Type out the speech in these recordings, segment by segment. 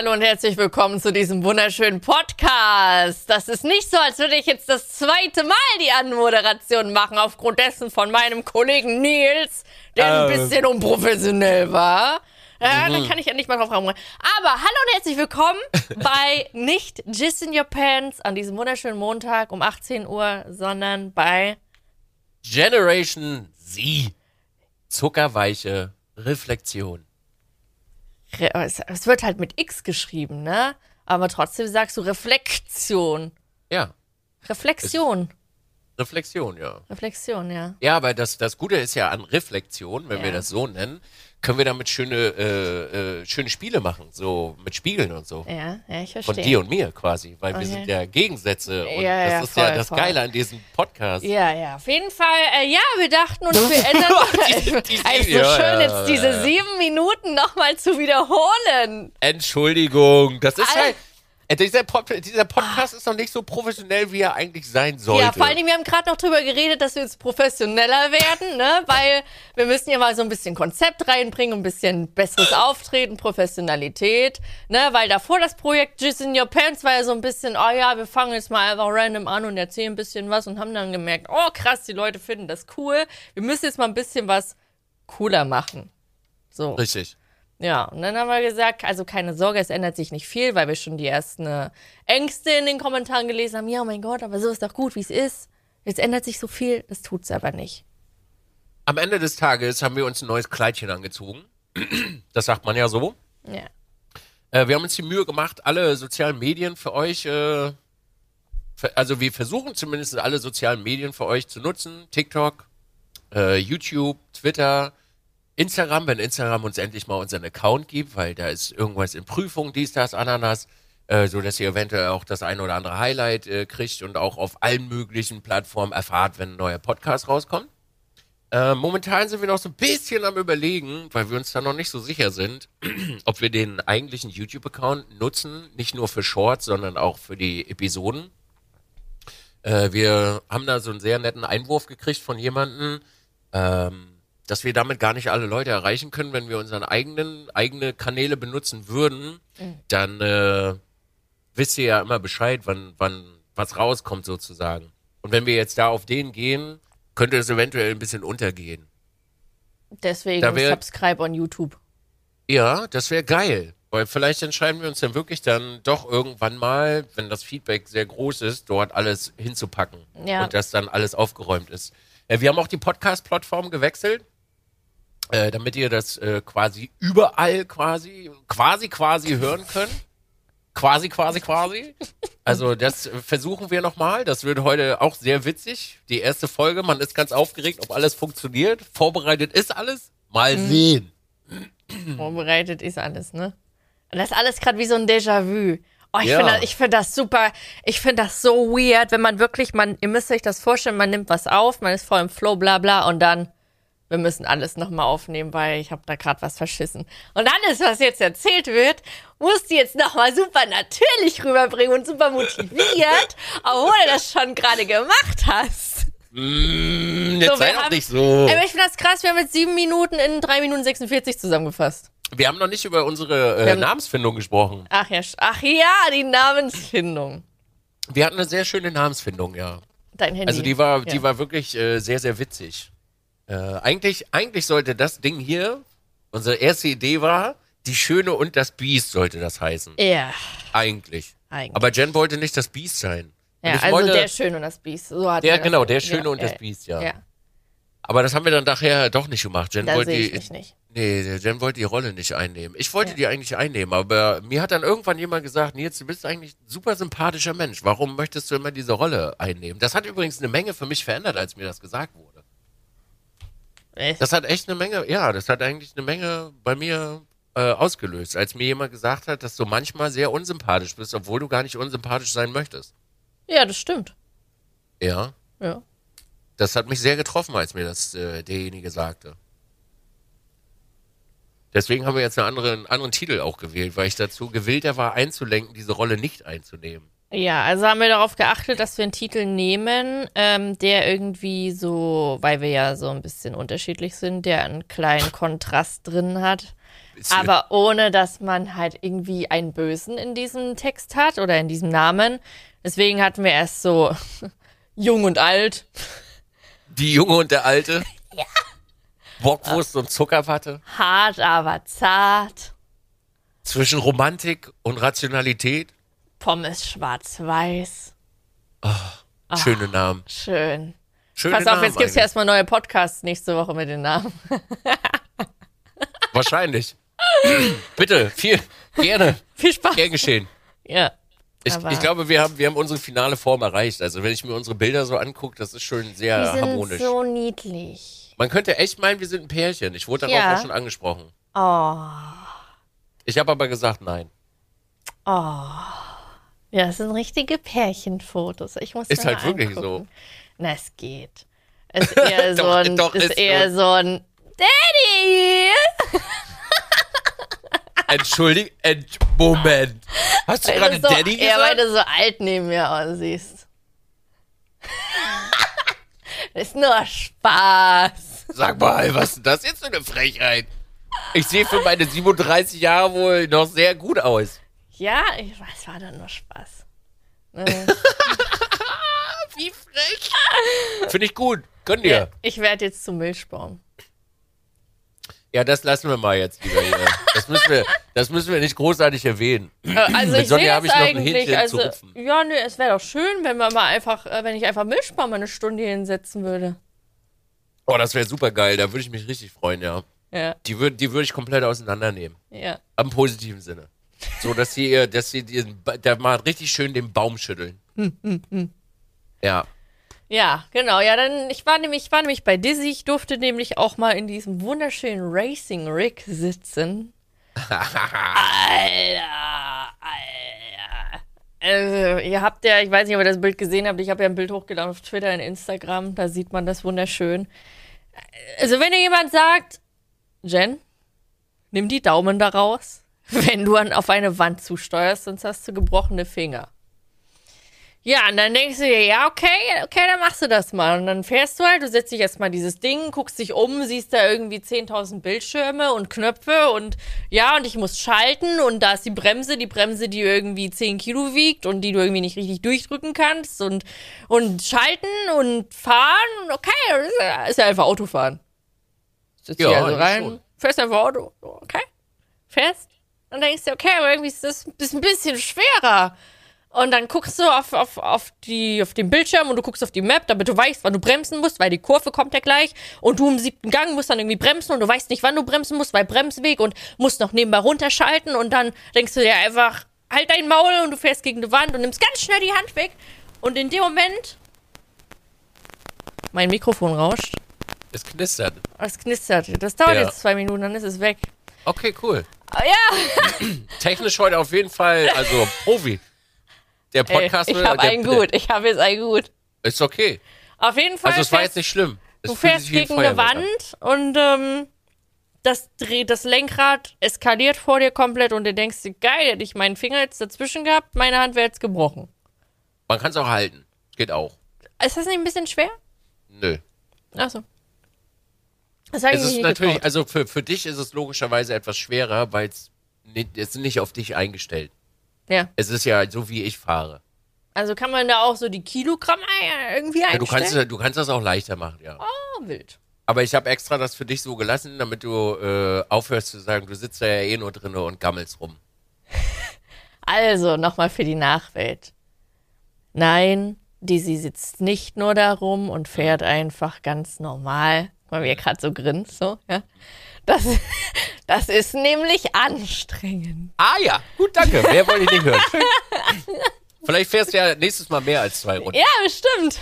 Hallo und herzlich willkommen zu diesem wunderschönen Podcast. Das ist nicht so, als würde ich jetzt das zweite Mal die Anmoderation machen, aufgrund dessen von meinem Kollegen Nils, der ein Ähm. bisschen unprofessionell war. Ja, dann kann ich ja nicht mal drauf rumrennen. Aber hallo und herzlich willkommen bei nicht Jizz in Your Pants an diesem wunderschönen Montag um 18 Uhr, sondern bei Generation Z. Zuckerweiche Reflexion. Es, wird halt mit X geschrieben, ne? Aber trotzdem sagst du Reflexion. Ja, Reflexion. Reflexion, ja. Reflexion, ja. Ja, aber das, das Gute ist ja an Reflexion, wenn Ja. wir das so nennen, können wir damit schöne, äh, äh, schöne Spiele machen, so mit Spiegeln und so. Ja, ja, ich Von verstehe. dir und mir quasi, weil wir Okay. sind ja Gegensätze und Ja, das ja, ist ja voll, das voll. Geile an diesem Podcast. Ja, ja, auf jeden Fall. Äh, ja, wir dachten uns, wir ändern. die- Es ist so ja, schön, ja, jetzt diese ja. sieben Minuten nochmal zu wiederholen. Entschuldigung, das ist Al- halt. Äh, Dieser, Pod dieser Podcast ist noch nicht so professionell, wie er eigentlich sein sollte. Ja, vor allen Dingen, wir haben gerade noch drüber geredet, dass wir jetzt professioneller werden, ne? Weil wir müssen ja mal so ein bisschen Konzept reinbringen, ein bisschen besseres Auftreten, Professionalität, ne? Weil davor das Projekt Jizz in Your Pants war ja so ein bisschen, oh ja, wir fangen jetzt mal einfach random an und erzählen ein bisschen was und haben dann gemerkt, oh krass, die Leute finden das cool. Wir müssen jetzt mal ein bisschen was cooler machen. So. Richtig. Ja, und dann haben wir gesagt, also keine Sorge, es ändert sich nicht viel, weil wir schon die ersten äh, Ängste in den Kommentaren gelesen haben. Ja, oh mein Gott, aber so ist doch gut, wie es ist. Jetzt ändert sich so viel, das tut's aber nicht. Am Ende des Tages haben wir uns ein neues Kleidchen angezogen. Das sagt man ja so. Ja. Äh, wir haben uns die Mühe gemacht, alle sozialen Medien für euch, äh, für, also wir versuchen zumindest alle sozialen Medien für euch zu nutzen. TikTok, äh, YouTube, Twitter, Instagram, wenn Instagram uns endlich mal unseren Account gibt, weil da ist irgendwas in Prüfung, dies, das, Ananas, äh, so dass ihr eventuell auch das ein oder andere Highlight äh, kriegt und auch auf allen möglichen Plattformen erfahrt, wenn ein neuer Podcast rauskommt. Äh, momentan sind wir noch so ein bisschen am überlegen, weil wir uns da noch nicht so sicher sind, ob wir den eigentlichen YouTube-Account nutzen, nicht nur für Shorts, sondern auch für die Episoden. Äh, wir haben da so einen sehr netten Einwurf gekriegt von jemandem, ähm, dass wir damit gar nicht alle Leute erreichen können, wenn wir unseren eigenen eigene Kanäle benutzen würden, dann äh, wisst ihr ja immer Bescheid, wann wann was rauskommt sozusagen. Und wenn wir jetzt da auf den gehen, könnte es eventuell ein bisschen untergehen. Deswegen Da wär- subscribe on YouTube. Ja, das wäre geil. Weil vielleicht entscheiden wir uns dann wirklich dann doch irgendwann mal, wenn das Feedback sehr groß ist, dort alles hinzupacken. Ja. Und dass dann alles aufgeräumt ist. Äh, wir haben auch die Podcast-Plattform gewechselt, äh, damit ihr das äh, quasi überall quasi, quasi, quasi hören könnt. Quasi, quasi, quasi. Also das versuchen wir nochmal. Das wird heute auch sehr witzig. Die erste Folge, man ist ganz aufgeregt, ob alles funktioniert. Vorbereitet ist alles. Mal Mhm. sehen. Vorbereitet ist alles, ne? Und das ist alles gerade wie so ein Déjà-vu. Oh, ich Ja. finde das, ich find das super. Ich finde das so weird, wenn man wirklich, man, ihr müsst euch das vorstellen, man nimmt was auf, man ist voll im Flow, bla bla, und dann, wir müssen alles nochmal aufnehmen, weil ich habe da gerade was verschissen. Und alles, was jetzt erzählt wird, musst du jetzt nochmal super natürlich rüberbringen und super motiviert, obwohl du das schon gerade gemacht hast. Mm, jetzt So, sei doch haben- nicht so. Aber ich finde das krass, wir haben jetzt sieben Minuten in drei Minuten 46 zusammengefasst. Wir haben noch nicht über unsere äh, haben- Namensfindung gesprochen. Ach ja, ach ja, die Namensfindung. Wir hatten eine sehr schöne Namensfindung, ja. Dein Handy. Also die war, ja. die war wirklich äh, sehr, sehr witzig. Äh, eigentlich, eigentlich sollte das Ding hier, unsere erste Idee war, die Schöne und das Biest sollte das heißen. Ja, Eigentlich. eigentlich. Aber Jen wollte nicht das Biest sein. Ja, also wollte, der Schöne und das Biest. So hat der, genau, der Schöne ja, und das Biest, ja. Ja, Aber das haben wir dann nachher doch nicht gemacht. Jen da wollte ich die, mich nicht. Nee, Jen wollte die Rolle nicht einnehmen. Ich wollte Ja. die eigentlich einnehmen, aber mir hat dann irgendwann jemand gesagt, Nils, du bist eigentlich ein super sympathischer Mensch. Warum möchtest du immer diese Rolle einnehmen? Das hat übrigens eine Menge für mich verändert, als mir das gesagt wurde. Echt? Das hat echt eine Menge, ja, das hat eigentlich eine Menge bei mir äh, ausgelöst, als mir jemand gesagt hat, dass du manchmal sehr unsympathisch bist, obwohl du gar nicht unsympathisch sein möchtest. Ja, das stimmt. Ja, Ja. das hat mich sehr getroffen, als mir das äh, derjenige sagte. Deswegen haben wir jetzt einen anderen, einen anderen Titel auch gewählt, weil ich dazu gewillter war, einzulenken, diese Rolle nicht einzunehmen. Ja, also haben wir darauf geachtet, dass wir einen Titel nehmen, ähm, der irgendwie so, weil wir ja so ein bisschen unterschiedlich sind, der einen kleinen Kontrast drin hat. bisschen. Aber ohne, dass man halt irgendwie einen Bösen in diesem Text hat oder in diesem Namen. Deswegen hatten wir erst so jung und alt. Die Junge und der Alte. Ja. Bockwurst und Zuckerwatte. Hart, aber zart. Zwischen Romantik und Rationalität. Pommes schwarz-weiß. Schöne Namen. Schön. Schöne Pass auf, Namen jetzt gibt's ja eigentlich. erstmal neue Podcasts nächste Woche mit den Namen. Wahrscheinlich. Bitte, viel, gerne, Viel Spaß. gern geschehen. Ja. Ich, ich glaube, wir haben, wir haben unsere finale Form erreicht. Also wenn ich mir unsere Bilder so angucke, das ist schon sehr Die sind harmonisch. so niedlich. Man könnte echt meinen, wir sind ein Pärchen. Ich wurde darauf Ja. auch schon angesprochen. Oh. Ich habe aber gesagt, nein. Ja, das sind richtige Pärchenfotos. Ich muss Ist halt wirklich angucken. so. Na, es geht. Es ist eher so Doch, ein, doch, ist ist eher so. ein Daddy. Entschuldigung, ent Moment. Hast du gerade so, Daddy Ja, weil gesagt? du so alt neben mir aussiehst. das ist nur Spaß. Sag mal, was ist das jetzt für eine Frechheit? Ich sehe für meine 37 Jahre wohl noch sehr gut aus. Ja, ich weiß, war dann nur Spaß. Ne? Wie frech. Finde ich gut. Gönn dir. Ich werde jetzt zum Milchbaum. Ja, das lassen wir mal jetzt lieber hier. Das müssen wir, das müssen wir nicht großartig erwähnen. Äh, Also Mit ich Sonja habe das ich noch ein. Hähnchen Also, zu rupfen. ja, nö, es wäre doch schön, wenn man mal einfach, äh, wenn ich einfach Milchbaum mal eine Stunde hier hinsetzen würde. Oh, das wäre super geil. Da würde ich mich richtig freuen, ja. Ja, Die würde die würd ich komplett auseinandernehmen. ja. Am positiven Sinne. So, dass sie, dass sie diesen, da mal richtig schön den Baum schütteln. Ja. Ja, genau. Ja, dann ich war nämlich, ich war nämlich bei Dizzy. Ich durfte nämlich auch mal in diesem wunderschönen Racing Rig sitzen. Alter, Alter. Also, ihr habt ja, ich weiß nicht, ob ihr das Bild gesehen habt, ich habe ja ein Bild hochgeladen auf Twitter und Instagram, da sieht man das wunderschön. Also, wenn dir jemand sagt, Jen, nimm die Daumen da raus, wenn du an, auf eine Wand zusteuerst, sonst hast du gebrochene Finger. Ja, und dann denkst du dir, ja, okay, okay, dann machst du das mal. Und dann fährst du halt, du setzt dich erstmal dieses Ding, guckst dich um, siehst da irgendwie 10.000 Bildschirme und Knöpfe und ja, und ich muss schalten und da ist die Bremse, die Bremse, die irgendwie 10 Kilo wiegt und die du irgendwie nicht richtig durchdrücken kannst und, und schalten und fahren, okay, ist ja, ist ja einfach Autofahren. Sitzt Ja, hier also rein, schon. fährst einfach Auto, okay, fährst. Dann denkst du, okay, aber irgendwie ist das ist ein bisschen schwerer. Und dann guckst du auf, auf, auf, die, auf den Bildschirm und du guckst auf die Map, damit du weißt, wann du bremsen musst, weil die Kurve kommt ja gleich. Und du im siebten Gang musst dann irgendwie bremsen und du weißt nicht, wann du bremsen musst, weil Bremsweg und musst noch nebenbei runterschalten. Und dann denkst du dir einfach, halt dein Maul und du fährst gegen die Wand und nimmst ganz schnell die Hand weg. Und in dem Moment, mein Mikrofon rauscht, Es knistert. es knistert. Das dauert Ja. jetzt zwei Minuten, dann ist es weg. Okay, cool. Ah, ja, Technisch heute auf jeden Fall, also Profi. Der ey, Podcast ich der- habe einen der- gut. Ich habe jetzt einen gut. Ist okay. Auf jeden Fall. Also es war jetzt nicht schlimm. Es Du fährst gegen eine an. Wand und ähm, das dreht, das Lenkrad eskaliert vor dir komplett und du denkst dir, geil, hätte ich meinen Finger jetzt dazwischen gehabt, meine Hand wäre jetzt gebrochen. Man kann es auch halten. Geht auch. Ist das nicht ein bisschen schwer? Nö. Achso. Das Es ist natürlich, getraut. also für, für dich ist es logischerweise etwas schwerer, weil es nicht, es nicht auf dich eingestellt. Ja. Es ist ja so, wie ich fahre. Also kann man da auch so die Kilogramm irgendwie Ja, du, einstellen? kannst, du kannst das auch leichter machen, ja. oh, wild. Aber ich habe extra das für dich so gelassen, damit du äh, aufhörst zu sagen, du sitzt da ja eh nur drinne und gammelst rum. Also, nochmal für die Nachwelt. Nein, Dizzy sitzt nicht nur da rum und fährt einfach ganz normal. Wie er gerade so grinst, so, ja. Das, das ist nämlich anstrengend. Ah ja, gut, danke. Mehr wollte ich nicht hören. Vielleicht fährst du ja nächstes Mal mehr als zwei Runden. Ja, bestimmt.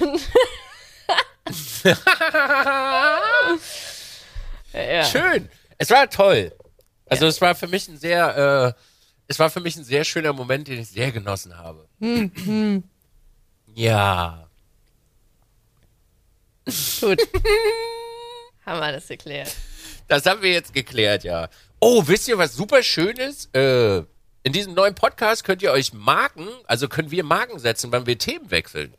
ja. Schön. Es war toll. Also es war für mich ein sehr, äh, es war für mich ein sehr schöner Moment, den ich sehr genossen habe. ja. Gut. Haben wir das geklärt. Das haben wir jetzt geklärt, ja. Oh, wisst ihr, was super schön ist? Äh, in diesem neuen Podcast könnt ihr euch Marken, also können wir Marken setzen, wann wir Themen wechseln.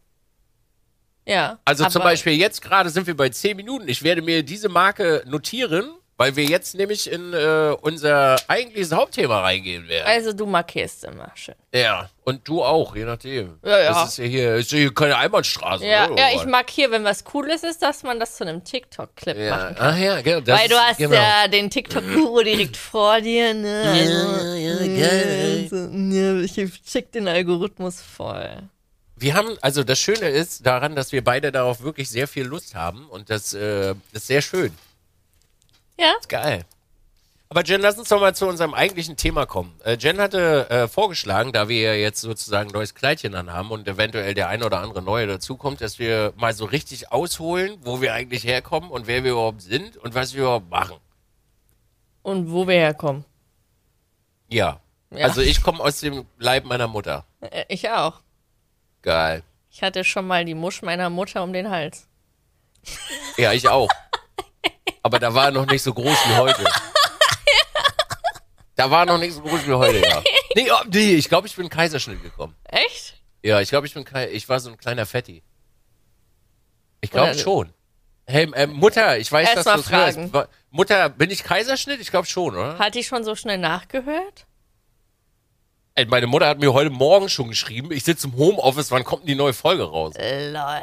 Ja. Also zum Beispiel jetzt gerade sind wir bei 10 Minuten. Ich werde mir diese Marke notieren weil wir jetzt nämlich in äh, unser eigentliches Hauptthema reingehen werden. Also du markierst immer schön. ja, und du auch, je nachdem. Ja, ja. Das ist ja hier, ist ja hier keine Einbahnstraße. Ja, ne, ja, ich markiere, wenn was Cooles ist, dass man das zu einem TikTok-Clip ja. machen kann. Ach ja, genau. Das Weil du hast genau. ja den TikTok-Guru direkt vor dir, ne? Also, ja, geil. Also, ja, ich check den Algorithmus voll. Wir haben, also das Schöne ist daran, dass wir beide darauf wirklich sehr viel Lust haben und das, äh, das ist sehr schön. Ja? Ist geil. Aber Jen, lass uns doch mal zu unserem eigentlichen Thema kommen. Äh, Jen hatte äh, vorgeschlagen, da wir ja jetzt sozusagen ein neues Kleidchen anhaben und eventuell der ein oder andere neue dazukommt, dass wir mal so richtig ausholen, wo wir eigentlich herkommen und wer wir überhaupt sind und was wir überhaupt machen. Und wo wir herkommen. Ja. Ja. Also ich komme aus dem Leib meiner Mutter. Äh, Ich auch. Geil. Ich hatte schon mal die Musch meiner Mutter um den Hals. Ja, ich auch. Aber da war er noch nicht so groß wie heute. Da war er noch nicht so groß wie heute, ja. Nee, oh, nee ich glaube, ich bin Kaiserschnitt gekommen. Echt? Ja, ich glaube, ich bin ich war so ein kleiner Fetti. Ich glaube schon. Hey, äh, Mutter, ich weiß, Erst dass du fragen. Mutter, bin ich Kaiserschnitt? Ich glaube schon, oder? Hat die schon so schnell nachgehört? Ey, meine Mutter hat mir heute Morgen schon geschrieben, ich sitze im Homeoffice, wann kommt denn die neue Folge raus? Lol.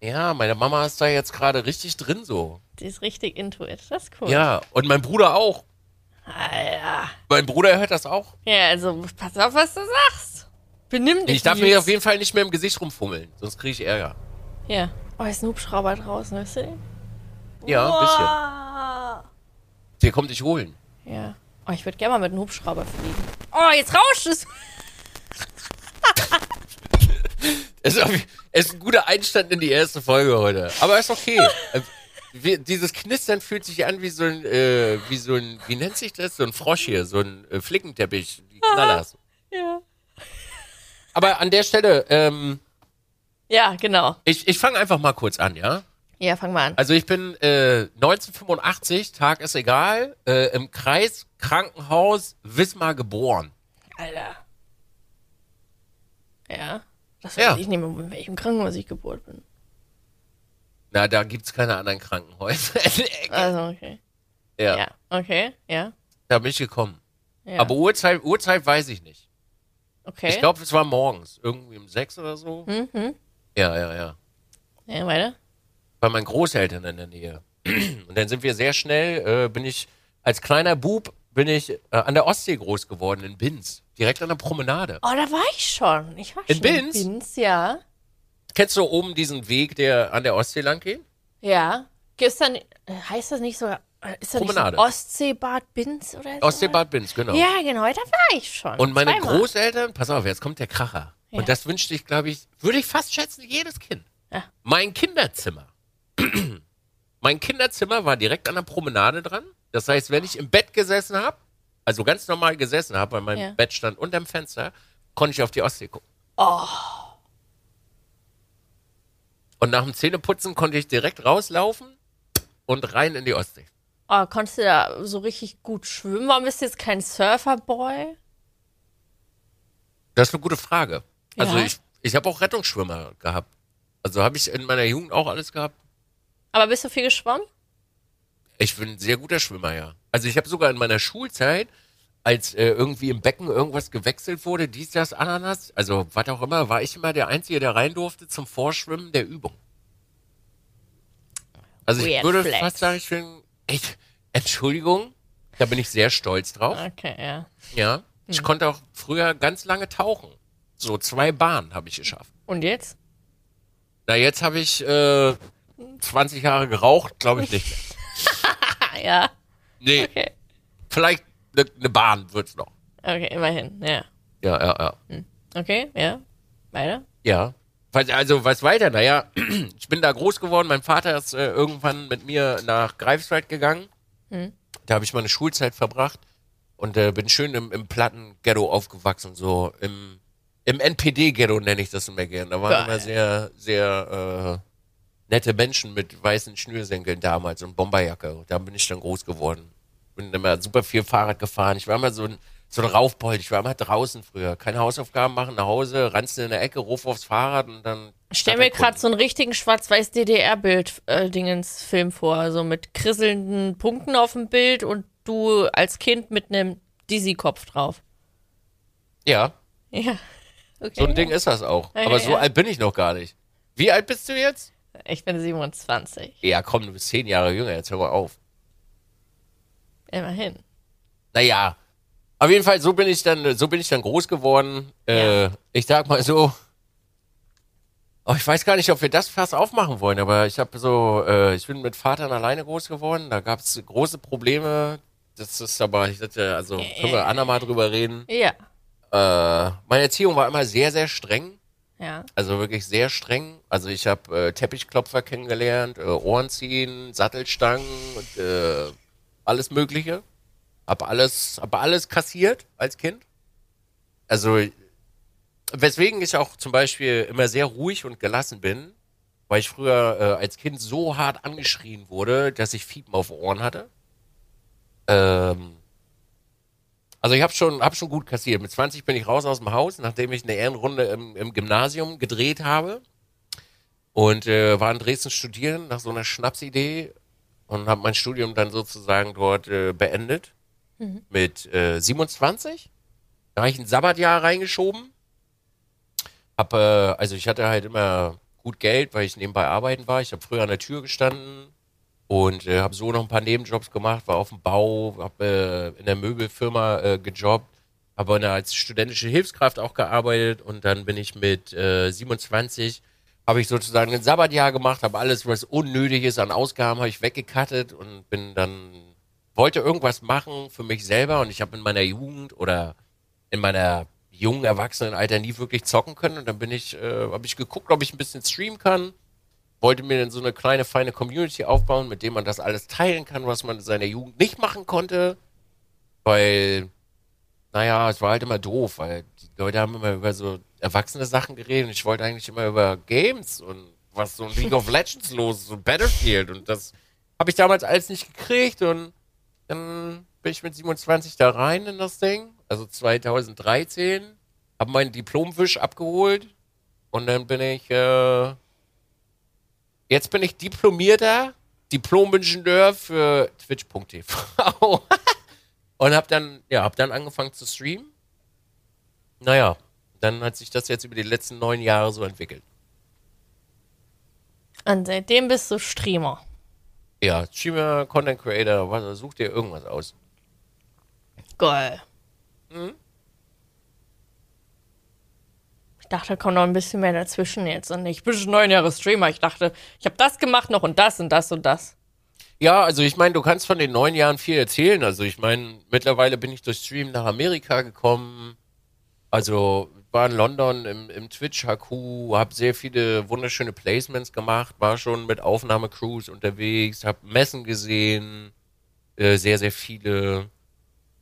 Ja, meine Mama ist da jetzt gerade richtig drin so. Die ist richtig into it. Das ist cool. Ja, und mein Bruder auch. Alter. Mein Bruder hört das auch. Ja, also pass auf, was du sagst. Benimm dich. Ich darf mir auf jeden Fall nicht mehr im Gesicht rumfummeln, sonst kriege ich Ärger. Ja. Oh, ist ein Hubschrauber draußen, weißt du den? Ja, ein bisschen. Der kommt dich holen. Ja. Oh, ich würde gerne mal mit einem Hubschrauber fliegen. Oh, jetzt rauscht es. Es ist, auf- es ist ein guter Einstand in die erste Folge heute. Aber ist okay. Wir, dieses Knistern fühlt sich an wie so ein, äh, wie so ein, wie nennt sich das? So ein Frosch hier, so ein äh, Flickenteppich, die Knallers. Ja. Aber an der Stelle, ähm, Ja, genau. ich, ich fange einfach mal kurz an, ja? Ja, fang mal an. Also ich bin äh, 1985, Tag ist egal, äh, im Kreis Krankenhaus Wismar geboren. Alter. Ja. Das Ja. weiß ich nicht mehr, in welchem Krankenhaus ich geboren bin. Na, da gibt's keine anderen Krankenhäuser. Also, okay. ja, Ja. Okay, ja. da bin ich gekommen. ja. Aber Uhrzeit, Uhrzeit weiß ich nicht. okay. Ich glaube, es war morgens, irgendwie um sechs oder so. Mhm. Ja, ja, ja. Ja, weiter. Bei meinen Großeltern in der Nähe. Und dann sind wir sehr schnell, äh, bin ich, als kleiner Bub, bin ich äh, an der Ostsee groß geworden, in Binz. Direkt an der Promenade. Oh, da war ich schon. Ich war In schon Binz? in Binz, ja. Kennst du oben diesen Weg, der an der Ostsee lang geht? Ja. Äh, heißt das nicht so, äh, ist das Promenade. so Ostseebad Binz oder so? Ostseebad Binz, genau. Ja, genau, da war ich schon. Und meine Zweimal. Großeltern, pass auf, jetzt kommt der Kracher. Ja. Und das wünschte ich, glaube ich, würde ich fast schätzen, jedes Kind. Ja. Mein Kinderzimmer. mein Kinderzimmer war direkt an der Promenade dran. Das heißt, wenn ich im Bett gesessen habe, also ganz normal gesessen habe, weil mein Ja. Bett stand unterm Fenster, konnte ich auf die Ostsee gucken. Oh. Und nach dem Zähneputzen konnte ich direkt rauslaufen und rein in die Ostsee. Oh, konntest du da so richtig gut schwimmen? Warum bist du jetzt kein Surferboy? Das ist eine gute Frage. Also Ja. ich, ich habe auch Rettungsschwimmer gehabt. Also habe ich in meiner Jugend auch alles gehabt. Aber bist du viel geschwommen? Ich bin ein sehr guter Schwimmer, ja. Also ich habe sogar in meiner Schulzeit, als äh, irgendwie im Becken irgendwas gewechselt wurde, dies, das, Ananas, also was auch immer, war ich immer der Einzige, der rein durfte zum Vorschwimmen der Übung. Also ich Weird würde flex. fast sagen, ich bin, ich, Entschuldigung, da bin ich sehr stolz drauf. Okay, ja. Ja, ich konnte auch früher ganz lange tauchen. So zwei Bahnen habe ich geschafft. Und jetzt? Na, jetzt habe ich äh, 20 Jahre geraucht, glaube ich nicht. Ah, ja. Nee, Okay. vielleicht eine ne Bahn wird's noch. Okay, immerhin, ja. Ja, ja, ja. Okay, ja. Weiter? Ja. Also, was weiter? Naja, ich bin da groß geworden. Mein Vater ist äh, irgendwann mit mir nach Greifswald gegangen. Da habe ich meine Schulzeit verbracht und äh, bin schön im, im Plattenghetto aufgewachsen, so im, im NPD-Ghetto nenne ich das immer gern. Da waren Geil. immer sehr, sehr äh, nette Menschen mit weißen Schnürsenkeln damals und Bomberjacke. Da bin ich dann groß geworden. Bin immer super viel Fahrrad gefahren. Ich war immer so ein, so ein Raufbold. Ich war immer draußen früher. Keine Hausaufgaben machen, nach Hause, rannst in der Ecke, ruf aufs Fahrrad und dann. Ich stell mir gerade so einen richtigen schwarz-weiß DDR-Bild-Dingens-Film vor. So mit krisselnden Punkten auf dem Bild und du als Kind mit einem Dizzy-Kopf drauf. Ja, Ja. Okay. so ein Ding ist das auch. Ja, Aber ja, so ja. alt bin ich noch gar nicht. Wie alt bist du jetzt? Ich bin 27. Ja, komm, du bist zehn Jahre jünger, jetzt hör mal auf. Immerhin. Naja, auf jeden Fall, so bin ich dann, so bin ich dann groß geworden. Äh, Ja. ich sag mal so. Oh, ich weiß gar nicht, ob wir das fast aufmachen wollen, aber ich habe so, äh, ich bin mit Vatern alleine groß geworden. Da gab es große Probleme. Das ist aber, ich hatte, also können wir andermal drüber reden. Ja. Äh, meine Erziehung war immer sehr, sehr streng. Ja. Also wirklich sehr streng. Also ich habe äh, Teppichklopfer kennengelernt, äh, Ohren ziehen, Sattelstangen und äh, alles Mögliche. Hab alles, hab alles kassiert als Kind. Also weswegen ich auch zum Beispiel immer sehr ruhig und gelassen bin, weil ich früher äh, als Kind so hart angeschrien wurde, dass ich Fiepen auf Ohren hatte. Ähm, also ich habe schon, hab schon gut kassiert. Mit 20 bin ich raus aus dem Haus, nachdem ich eine Ehrenrunde im, im Gymnasium gedreht habe und äh, war in Dresden studieren nach so einer Schnapsidee und habe mein Studium dann sozusagen dort äh, beendet mit äh, 27. Da habe ich ein Sabbatjahr reingeschoben. Hab, äh, also ich hatte halt immer gut Geld, weil ich nebenbei arbeiten war. Ich habe früher an der Tür gestanden und äh, habe so noch ein paar Nebenjobs gemacht, war auf dem Bau, habe äh, in der Möbelfirma äh, gejobbt, habe als studentische Hilfskraft auch gearbeitet und dann bin ich mit äh, 27 habe ich sozusagen ein Sabbatjahr gemacht, habe alles, was unnötig ist an Ausgaben, habe ich weggekattet und bin dann wollte irgendwas machen für mich selber und ich habe in meiner Jugend oder in meiner jungen Erwachsenenalter nie wirklich zocken können und dann bin ich, äh, habe ich geguckt, ob ich ein bisschen streamen kann, wollte mir dann so eine kleine feine Community aufbauen, mit dem man das alles teilen kann, was man in seiner Jugend nicht machen konnte, weil naja, es war halt immer doof, weil die Leute haben immer über so erwachsene Sachen geredet und ich wollte eigentlich immer über Games und was so ein League of Legends los ist, so Battlefield und das habe ich damals alles nicht gekriegt und dann bin ich mit 27 da rein in das Ding, also 2013, habe meinen Diplomwisch abgeholt und dann bin ich, äh, jetzt bin ich diplomierter Diplom-Ingenieur für Twitch.tv und habe dann, ja, habe dann angefangen zu streamen. Naja, dann hat sich das jetzt über die letzten neun Jahre so entwickelt. Und seitdem bist du Streamer. Ja, Streamer, Content Creator, was, such dir irgendwas aus. Geil. Mhm. Ich dachte, da kommt noch ein bisschen mehr dazwischen jetzt. Und ich bin schon neun Jahre Streamer. Ich dachte, ich habe das gemacht noch und das und das und das. Ja, also ich meine, du kannst von den neun Jahren viel erzählen. Also ich meine, mittlerweile bin ich durch Stream nach Amerika gekommen. Also war in London im, im Twitch-HQ, habe sehr viele wunderschöne Placements gemacht, war schon mit Aufnahmecrews unterwegs, habe Messen gesehen, äh, sehr, sehr viele.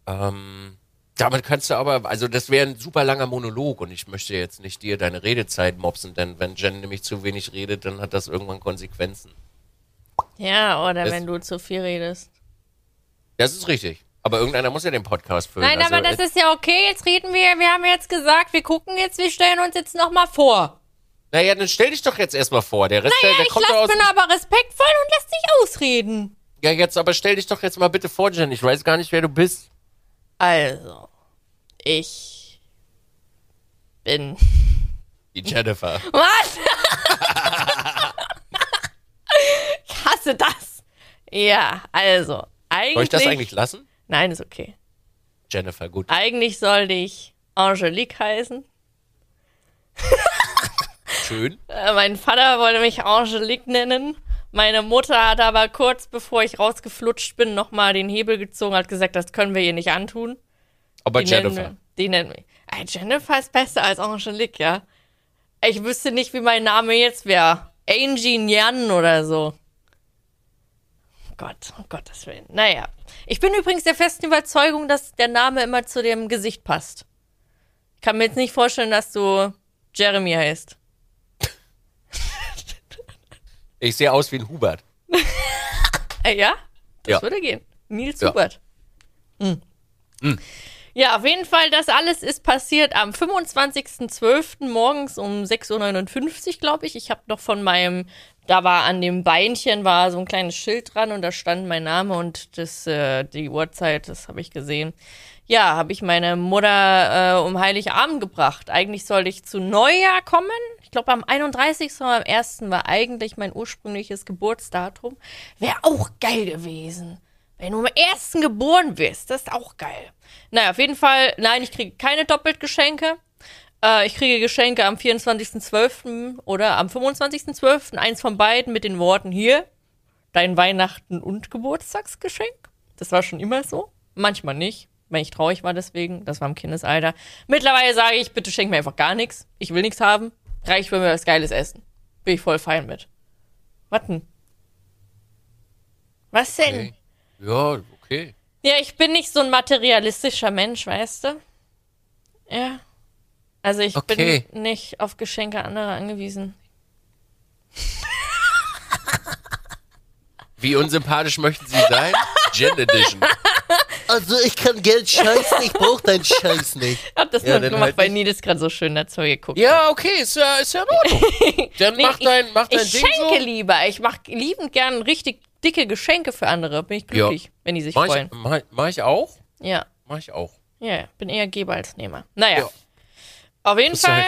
Ähm, damit kannst du aber, also das wäre ein super langer Monolog und ich möchte jetzt nicht dir deine Redezeit mopsen, denn wenn Jen nämlich zu wenig redet, dann hat das irgendwann Konsequenzen. Ja, oder Das- wenn du zu viel redest. Das ist richtig. Aber irgendeiner muss ja den Podcast füllen. Nein, also, aber das ist ja okay. Jetzt reden wir. Wir haben jetzt gesagt, wir gucken jetzt, wir stellen uns jetzt nochmal vor. Naja, dann stell dich doch jetzt erstmal vor. Der Rest, der, Ja, der ich kommt lass, aus. bin aber respektvoll und lass dich ausreden. Ja, jetzt aber stell dich doch jetzt mal bitte vor, Jen. Ich weiß gar nicht, wer du bist. Also, ich bin. Die Jennifer. Was? ich hasse das. Ja, also, eigentlich. Soll ich das eigentlich lassen? Nein, ist okay. Jennifer, gut. Eigentlich sollte ich Angelique heißen. Schön. Äh, mein Vater wollte mich Angelique nennen. Meine Mutter hat aber kurz bevor ich rausgeflutscht bin, nochmal den Hebel gezogen, hat gesagt, das können wir ihr nicht antun. Aber Die nennen, Jennifer. wir- die nennen mich. Ey, Jennifer ist besser als Angelique, ja. Ich wüsste nicht, wie mein Name jetzt wäre. Angie Nyan oder so. Gott, um Gottes Willen. Naja. Ich bin übrigens der festen Überzeugung, dass der Name immer zu dem Gesicht passt. Ich kann mir jetzt nicht vorstellen, dass du Jeremy heißt. Ich sehe aus wie ein Hubert. Äh, ja? Das Ja. würde gehen. Nils Ja. Hubert. Hm. Ja, auf jeden Fall, das alles ist passiert am 25.12. morgens um 6.59 Uhr, glaube ich. Ich habe noch von meinem, da war an dem Beinchen war so ein kleines Schild dran und da stand mein Name und das, äh, die Uhrzeit, das habe ich gesehen. Ja, habe ich meine Mutter äh, um Heiligabend gebracht. Eigentlich sollte ich zu Neujahr kommen. Ich glaube, am 31. oder am 1. war eigentlich mein ursprüngliches Geburtsdatum. Wäre auch geil gewesen. Wenn du am 1. geboren wirst, das ist auch geil. Naja, auf jeden Fall, nein, ich kriege keine Doppeltgeschenke. Äh, ich kriege Geschenke am 24.12. oder am 25.12. Eins von beiden mit den Worten hier, dein Weihnachten und Geburtstagsgeschenk. Das war schon immer so. Manchmal nicht, wenn ich traurig war deswegen. Das war im Kindesalter. Mittlerweile sage ich, bitte schenk mir einfach gar nichts. Ich will nichts haben. Reicht, wenn wir was Geiles essen. Bin ich voll fein mit. Was denn? Was denn? Okay. Ja, okay. Ja, ich bin nicht so ein materialistischer Mensch, weißt du? Ja. Also ich Okay. bin nicht auf Geschenke anderer angewiesen. Wie unsympathisch möchten Sie sein? Gen Edition. Also ich kann Geld scheißen, ich brauch deinen Scheiß nicht. Ich hab das Ja, nur gemacht, halt weil. Nils gerade so schön dazu geguckt hat. Ja, okay, ist ja, ist ja in Ordnung. Dann Nee, mach dein, mach dein ich Ding schenke so. lieber. Ich mach liebend gern richtig dicke Geschenke für andere. Bin ich glücklich, wenn die sich Mach freuen. ich, mach, mach ich auch? Ja. Mach ich auch. Ja, bin eher Geber als Nehmer. Naja. Ja. Auf jeden Das Fall.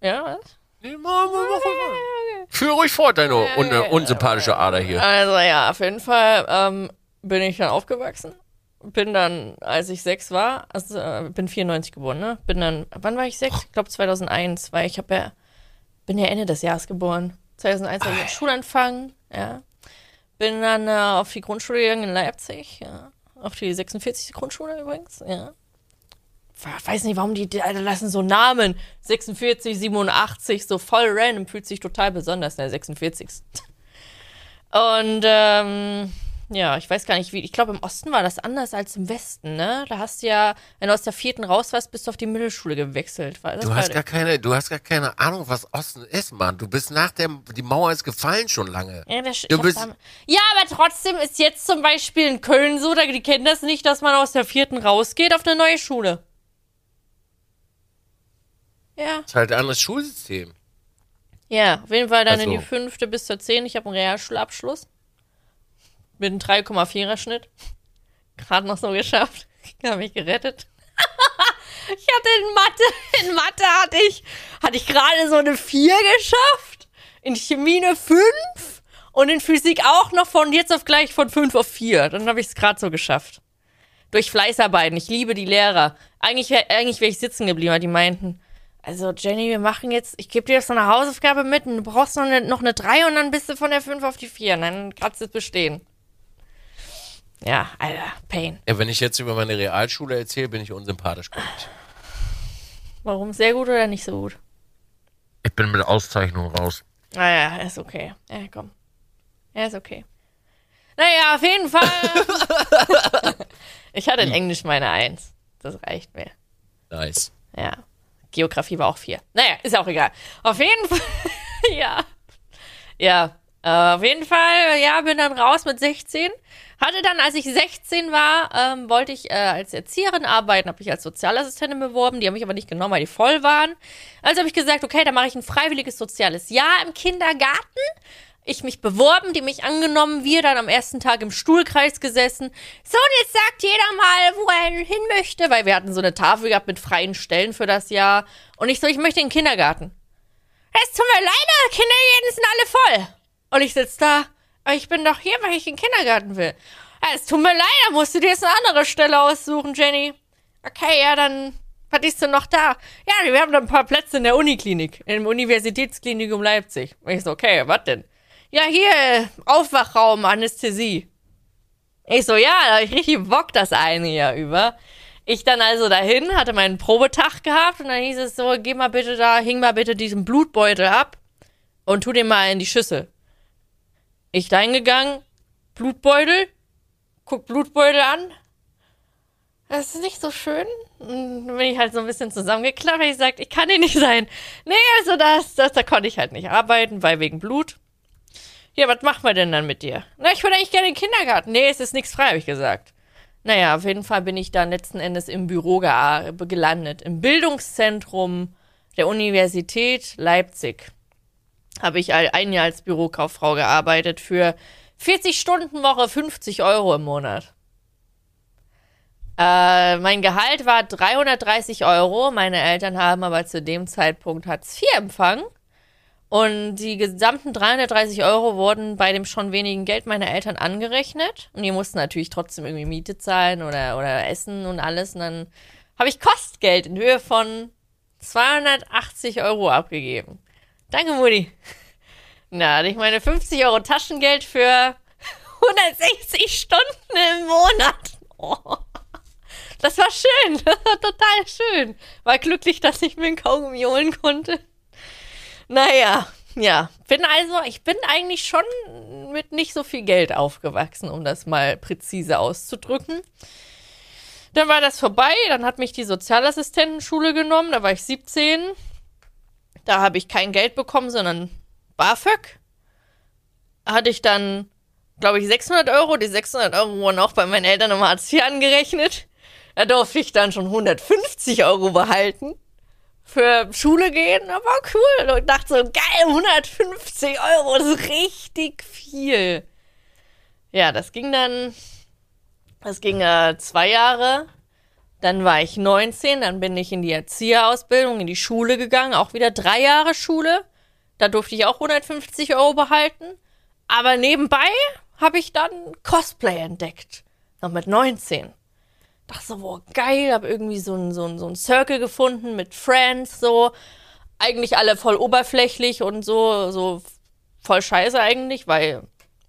Ja, was? Nee, mach, mach, mach. Führ ruhig fort, deine un unsympathische Ader hier. Also ja, auf jeden Fall ähm, bin ich dann aufgewachsen. Bin dann, als ich sechs war, also äh, bin 94 geboren, ne? Bin dann, wann war ich sechs? Ich glaube 2001, weil ich habe ja, bin ja Ende des Jahres geboren. 2001 habe ich den Schulanfang, ja. Bin dann äh, auf die Grundschule gegangen in Leipzig, ja. Auf die 46. Grundschule übrigens, ja. Ich weiß nicht, warum die, die Alter, lassen so Namen. 46, 87, so voll random, fühlt sich total besonders, der 46. Und ähm, ja, ich weiß gar nicht, wie. Ich glaube, im Osten war das anders als im Westen, ne? Da hast du ja, wenn du aus der vierten raus warst, bist du auf die Mittelschule gewechselt. Du hast gar keine, du hast gar keine Ahnung, was Osten ist, Mann. Du bist nach der, die Mauer ist gefallen schon lange. ja, das, du bist- da- ja, aber trotzdem ist jetzt zum Beispiel in Köln so, da die kennen das nicht, dass man aus der vierten rausgeht auf eine neue Schule. Ja. ist halt ein anderes Schulsystem. Ja, auf jeden Fall dann in Also- die fünfte bis zur zehn. Ich habe einen Realschulabschluss. Mit einem 3,4er Schnitt. Gerade noch so geschafft. Ich habe mich gerettet. ich hatte in Mathe, in Mathe hatte ich, hatte ich gerade so eine 4 geschafft. In Chemie eine 5. Und in Physik auch noch von jetzt auf gleich von 5 auf 4. Dann habe ich es gerade so geschafft. Durch Fleißarbeiten. Ich liebe die Lehrer. Eigentlich wäre eigentlich wär ich sitzen geblieben, aber die meinten, also Jenny, wir machen jetzt, ich gebe dir jetzt noch eine Hausaufgabe mit und du brauchst noch eine, noch eine 3 und dann bist du von der 5 auf die 4 und dann kannst du es bestehen. Ja, Alter, Pain. Ja, wenn ich jetzt über meine Realschule erzähle, bin ich unsympathisch. ich. Warum? Sehr gut oder nicht so gut? Ich bin mit Auszeichnung raus. Naja, ist okay. Ja, komm. Ja, ist okay. Naja, auf jeden Fall. ich hatte in Englisch meine 1. Das reicht mir. Nice. Ja. Geografie war auch 4. Naja, ist auch egal. Auf jeden Fall. ja. Ja. Äh, auf jeden Fall, ja, bin dann raus mit 16. Hatte dann, als ich 16 war, ähm, wollte ich äh, als Erzieherin arbeiten, habe ich als Sozialassistentin beworben. Die haben mich aber nicht genommen, weil die voll waren. Also habe ich gesagt, okay, dann mache ich ein freiwilliges soziales Jahr im Kindergarten. Ich mich beworben, die mich angenommen, wir dann am ersten Tag im Stuhlkreis gesessen. So, und jetzt sagt jeder mal, wo er hin möchte, weil wir hatten so eine Tafel gehabt mit freien Stellen für das Jahr. Und ich so, ich möchte in den Kindergarten. Es tut mir leid, Kindergärten sind alle voll. Und ich sitz da, aber ich bin doch hier, weil ich in den Kindergarten will. Es tut mir leid, da musst du dir jetzt eine andere Stelle aussuchen, Jenny. Okay, ja, dann, was ist denn noch da? Ja, wir haben da ein paar Plätze in der Uniklinik, im Universitätsklinikum Leipzig. Ich so, okay, was denn? Ja, hier, Aufwachraum, Anästhesie. Ich so, ja, da hab ich richtig Bock das eine Jahr über. Ich dann also dahin, hatte meinen Probetag gehabt und dann hieß es so, geh mal bitte da, hing mal bitte diesen Blutbeutel ab und tu den mal in die Schüssel. Ich da hingegangen, Blutbeutel, guck Blutbeutel an. Das ist nicht so schön. Und bin ich halt so ein bisschen zusammengeklappt, weil ich sagte, ich kann hier nicht sein. Nee, also das, das, da konnte ich halt nicht arbeiten, weil wegen Blut. Ja, was machen wir denn dann mit dir? Na, ich würde eigentlich gerne in den Kindergarten. Nee, es ist nichts frei, habe ich gesagt. Naja, auf jeden Fall bin ich dann letzten Endes im Büro gelandet. Im Bildungszentrum der Universität Leipzig habe ich ein Jahr als Bürokauffrau gearbeitet für 40 Stunden Woche, 50 Euro im Monat. Äh, mein Gehalt war 330 Euro. Meine Eltern haben aber zu dem Zeitpunkt Hartz IV empfangen. Und die gesamten 330 Euro wurden bei dem schon wenigen Geld meiner Eltern angerechnet. Und die mussten natürlich trotzdem irgendwie Miete zahlen oder, oder Essen und alles. Und dann habe ich Kostgeld in Höhe von 280 Euro abgegeben. Danke, Mutti. Na, ich meine 50 Euro Taschengeld für 160 Stunden im Monat. Oh. Das war schön. Das war total schön. War glücklich, dass ich mir einen Kaugummi holen konnte. Naja, ja. Bin also, ich bin eigentlich schon mit nicht so viel Geld aufgewachsen, um das mal präzise auszudrücken. Dann war das vorbei, dann hat mich die Sozialassistentenschule genommen, da war ich 17. Da habe ich kein Geld bekommen, sondern BAföG. Hatte ich dann, glaube ich, 600 Euro. Die 600 Euro wurden auch bei meinen Eltern im Hartz IV angerechnet. Da durfte ich dann schon 150 Euro behalten für Schule gehen. War cool. Und ich dachte so, geil, 150 Euro, das ist richtig viel. Ja, das ging dann, das ging äh, zwei Jahre. Dann war ich 19, dann bin ich in die Erzieherausbildung, in die Schule gegangen, auch wieder drei Jahre Schule. Da durfte ich auch 150 Euro behalten. Aber nebenbei habe ich dann Cosplay entdeckt. Noch mit 19 dachte so, boah, geil, hab irgendwie so ein, so so ein Circle gefunden mit Friends, so. Eigentlich alle voll oberflächlich und so, so voll scheiße eigentlich, weil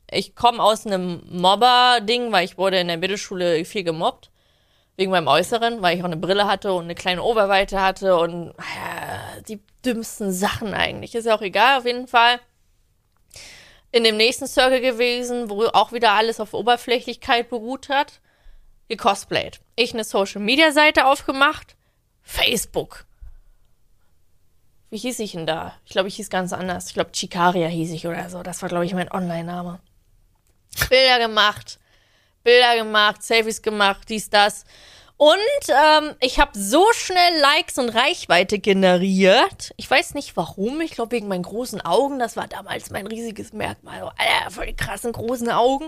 ich komme aus einem Mobber-Ding, weil ich wurde in der Mittelschule viel gemobbt. Wegen meinem Äußeren, weil ich auch eine Brille hatte und eine kleine Oberweite hatte und äh, die dümmsten Sachen eigentlich. Ist ja auch egal, auf jeden Fall. In dem nächsten Circle gewesen, wo auch wieder alles auf Oberflächlichkeit beruht hat gecosplayt. Ich eine Social Media Seite aufgemacht. Facebook. Wie hieß ich denn da? Ich glaube, ich hieß ganz anders. Ich glaube, Chicaria hieß ich oder so. Das war, glaube ich, mein Online-Name. Bilder gemacht. Bilder gemacht, Selfies gemacht, dies, das. Und ähm, ich habe so schnell Likes und Reichweite generiert. Ich weiß nicht warum. Ich glaube wegen meinen großen Augen. Das war damals mein riesiges Merkmal. So, Alter, voll die krassen großen Augen.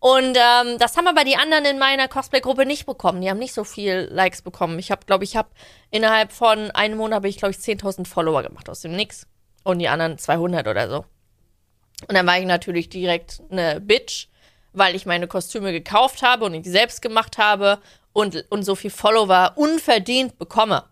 Und ähm, das haben aber die anderen in meiner Cosplay-Gruppe nicht bekommen. Die haben nicht so viel Likes bekommen. Ich habe, glaube ich, habe innerhalb von einem Monat habe ich, glaube ich, 10.000 Follower gemacht aus dem Nix. Und die anderen 200 oder so. Und dann war ich natürlich direkt eine Bitch, weil ich meine Kostüme gekauft habe und ich selbst gemacht habe und, und so viel Follower unverdient bekomme.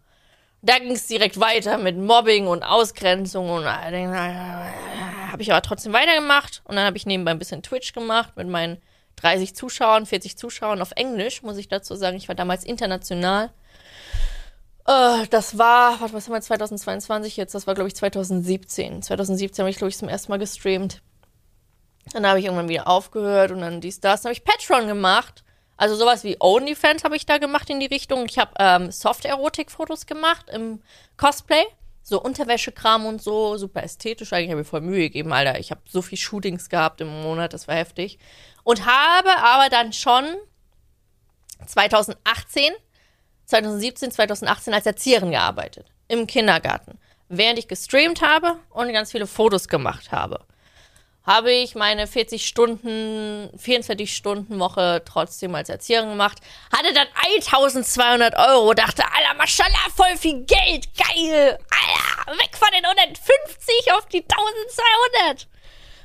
Da ging es direkt weiter mit Mobbing und Ausgrenzung und äh, habe ich aber trotzdem weitergemacht. Und dann habe ich nebenbei ein bisschen Twitch gemacht mit meinen 30 Zuschauern, 40 Zuschauern auf Englisch, muss ich dazu sagen. Ich war damals international. Äh, das war, was haben wir 2022 jetzt? Das war, glaube ich, 2017. 2017 habe ich, glaube ich, zum ersten Mal gestreamt. Dann habe ich irgendwann wieder aufgehört und dann dies, das. Dann habe ich Patreon gemacht. Also sowas wie OnlyFans habe ich da gemacht in die Richtung. Ich habe ähm, Soft-Erotik-Fotos gemacht im Cosplay. So Unterwäschekram und so, super ästhetisch. Eigentlich habe ich voll Mühe gegeben, Alter. Ich habe so viel Shootings gehabt im Monat, das war heftig. Und habe aber dann schon 2018, 2017, 2018 als Erzieherin gearbeitet. Im Kindergarten. Während ich gestreamt habe und ganz viele Fotos gemacht habe habe ich meine 40 Stunden, 24 Stunden Woche trotzdem als Erzieherin gemacht. Hatte dann 1200 Euro, dachte, Alter, Maschallah, voll viel Geld, geil, Alter, weg von den 150 auf die 1200.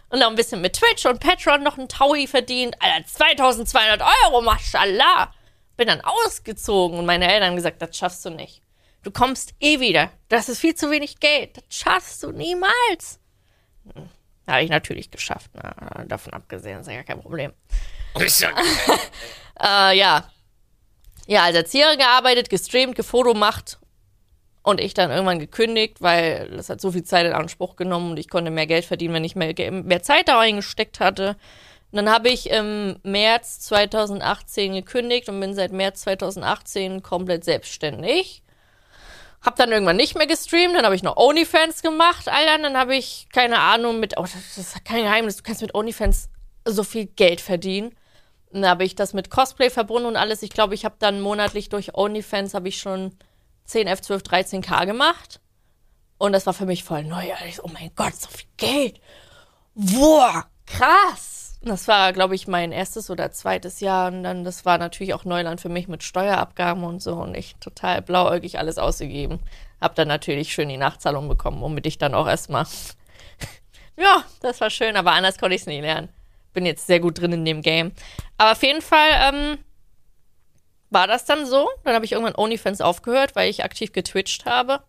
Und noch ein bisschen mit Twitch und Patreon noch ein Taui verdient, Alter, 2200 Euro, Maschallah. Bin dann ausgezogen und meine Eltern haben gesagt, das schaffst du nicht. Du kommst eh wieder. Das ist viel zu wenig Geld. Das schaffst du niemals. Habe ich natürlich geschafft. Na, davon abgesehen, ist ja kein Problem. äh, ja. Ja, als Erzieherin gearbeitet, gestreamt, gefotomacht und ich dann irgendwann gekündigt, weil das hat so viel Zeit in Anspruch genommen und ich konnte mehr Geld verdienen, wenn ich mehr, mehr Zeit da reingesteckt hatte. Und dann habe ich im März 2018 gekündigt und bin seit März 2018 komplett selbstständig. Hab dann irgendwann nicht mehr gestreamt, dann habe ich noch OnlyFans gemacht, Alter. Dann habe ich, keine Ahnung, mit, oh, das ist kein Geheimnis, du kannst mit OnlyFans so viel Geld verdienen. dann habe ich das mit Cosplay verbunden und alles. Ich glaube, ich habe dann monatlich durch OnlyFans habe ich schon 10, 11, 12, 13k gemacht. Und das war für mich voll neu. Ich so, oh mein Gott, so viel Geld. Boah, krass. Das war, glaube ich, mein erstes oder zweites Jahr. Und dann, das war natürlich auch Neuland für mich mit Steuerabgaben und so. Und ich total blauäugig alles ausgegeben. Hab dann natürlich schön die Nachzahlung bekommen, womit ich dann auch erstmal. ja, das war schön, aber anders konnte ich es nicht lernen. Bin jetzt sehr gut drin in dem Game. Aber auf jeden Fall, ähm, war das dann so. Dann habe ich irgendwann OnlyFans aufgehört, weil ich aktiv getwitcht habe.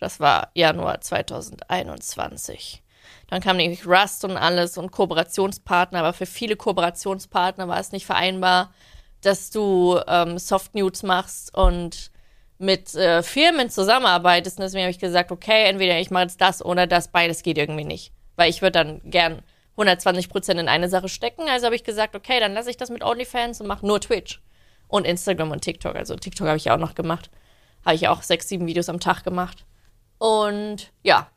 Das war Januar 2021. Dann kam nämlich Rust und alles und Kooperationspartner, aber für viele Kooperationspartner war es nicht vereinbar, dass du ähm, Soft Nudes machst und mit äh, Firmen zusammenarbeitest. Und deswegen habe ich gesagt, okay, entweder ich mache jetzt das oder das, beides geht irgendwie nicht. Weil ich würde dann gern 120% in eine Sache stecken. Also habe ich gesagt, okay, dann lasse ich das mit OnlyFans und mache nur Twitch. Und Instagram und TikTok. Also TikTok habe ich ja auch noch gemacht. Habe ich auch sechs, sieben Videos am Tag gemacht. Und ja.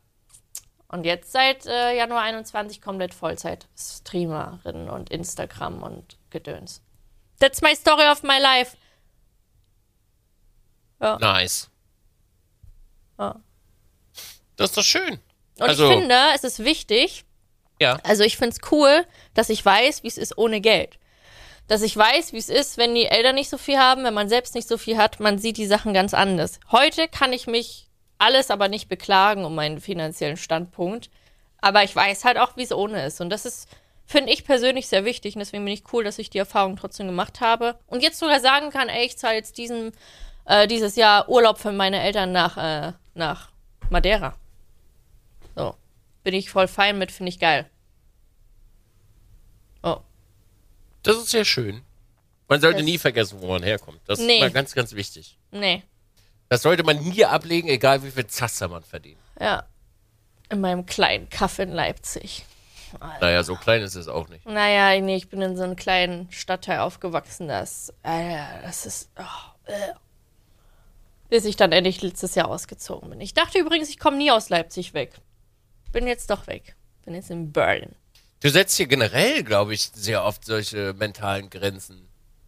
Und jetzt seit äh, Januar 21 komplett Vollzeit Streamerin und Instagram und Gedöns. That's my story of my life. Nice. Ja. Das ist doch schön. Und Also- ich finde, es ist wichtig, Ja. also ich finde es cool, dass ich weiß, wie es ist ohne Geld. Dass ich weiß, wie es ist, wenn die Eltern nicht so viel haben, wenn man selbst nicht so viel hat, man sieht die Sachen ganz anders. Heute kann ich mich alles aber nicht beklagen um meinen finanziellen Standpunkt. Aber ich weiß halt auch, wie es ohne ist. Und das ist, finde ich persönlich sehr wichtig. Und deswegen bin ich cool, dass ich die Erfahrung trotzdem gemacht habe. Und jetzt sogar sagen kann, ey, ich zahle jetzt diesen, äh, dieses Jahr Urlaub für meine Eltern nach, äh, nach Madeira. So. Bin ich voll fein mit, finde ich geil. Oh. Das ist sehr schön. Man sollte Das- nie vergessen, wo man herkommt. Das Nee. ist mal ganz, ganz wichtig. Nee. Das sollte man nie ablegen, egal wie viel Zaster man verdient. Ja. In meinem kleinen Kaff in Leipzig. Naja, so klein ist es auch nicht. Naja, nee, ich bin in so einem kleinen Stadtteil aufgewachsen, das, Alter, das ist, oh, äh. bis ich dann endlich letztes Jahr ausgezogen bin. Ich dachte übrigens, ich komme nie aus Leipzig weg. Bin jetzt doch weg. Bin jetzt in Berlin. Du setzt hier generell, glaube ich, sehr oft solche mentalen Grenzen.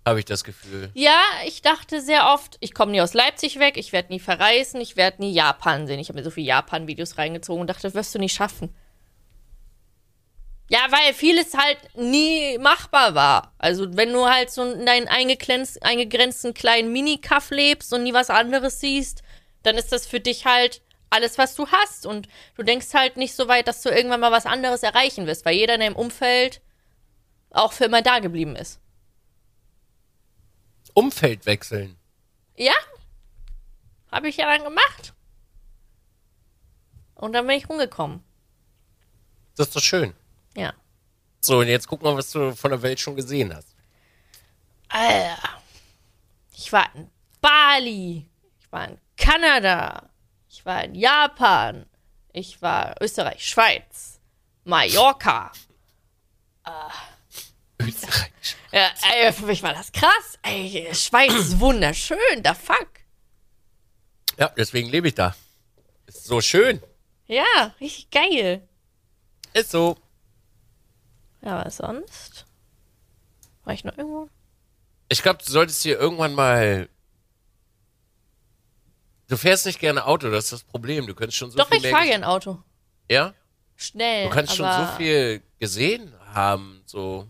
Habe ich das Gefühl. Ja, ich dachte sehr oft, ich komme nie aus Leipzig weg, ich werde nie verreisen, ich werde nie Japan sehen. Ich habe mir so viele Japan-Videos reingezogen und dachte, das wirst du nicht schaffen. Ja, weil vieles halt nie machbar war. Also, wenn du halt so in deinen eingegrenzt, eingegrenzten kleinen Mini-Kaff lebst und nie was anderes siehst, dann ist das für dich halt alles, was du hast. Und du denkst halt nicht so weit, dass du irgendwann mal was anderes erreichen wirst, weil jeder in deinem Umfeld auch für immer da geblieben ist. Umfeld wechseln. Ja, habe ich ja dann gemacht. Und dann bin ich rumgekommen. Das ist doch schön. Ja. So, und jetzt guck mal, was du von der Welt schon gesehen hast. Alter. Ich war in Bali. Ich war in Kanada. Ich war in Japan. Ich war Österreich, Schweiz, Mallorca. Österreich. Ja, ey, für mich war das krass. Ey, Schweiz ist wunderschön, da fuck. Ja, deswegen lebe ich da. Ist so schön. Ja, richtig geil. Ist so. Ja, was sonst? War ich noch irgendwo? Ich glaube, du solltest hier irgendwann mal. Du fährst nicht gerne Auto, das ist das Problem. Du könntest schon so Doch, viel ich mehr. fahre ges- gern Auto. Ja? Schnell. Du kannst schon aber so viel gesehen haben, so.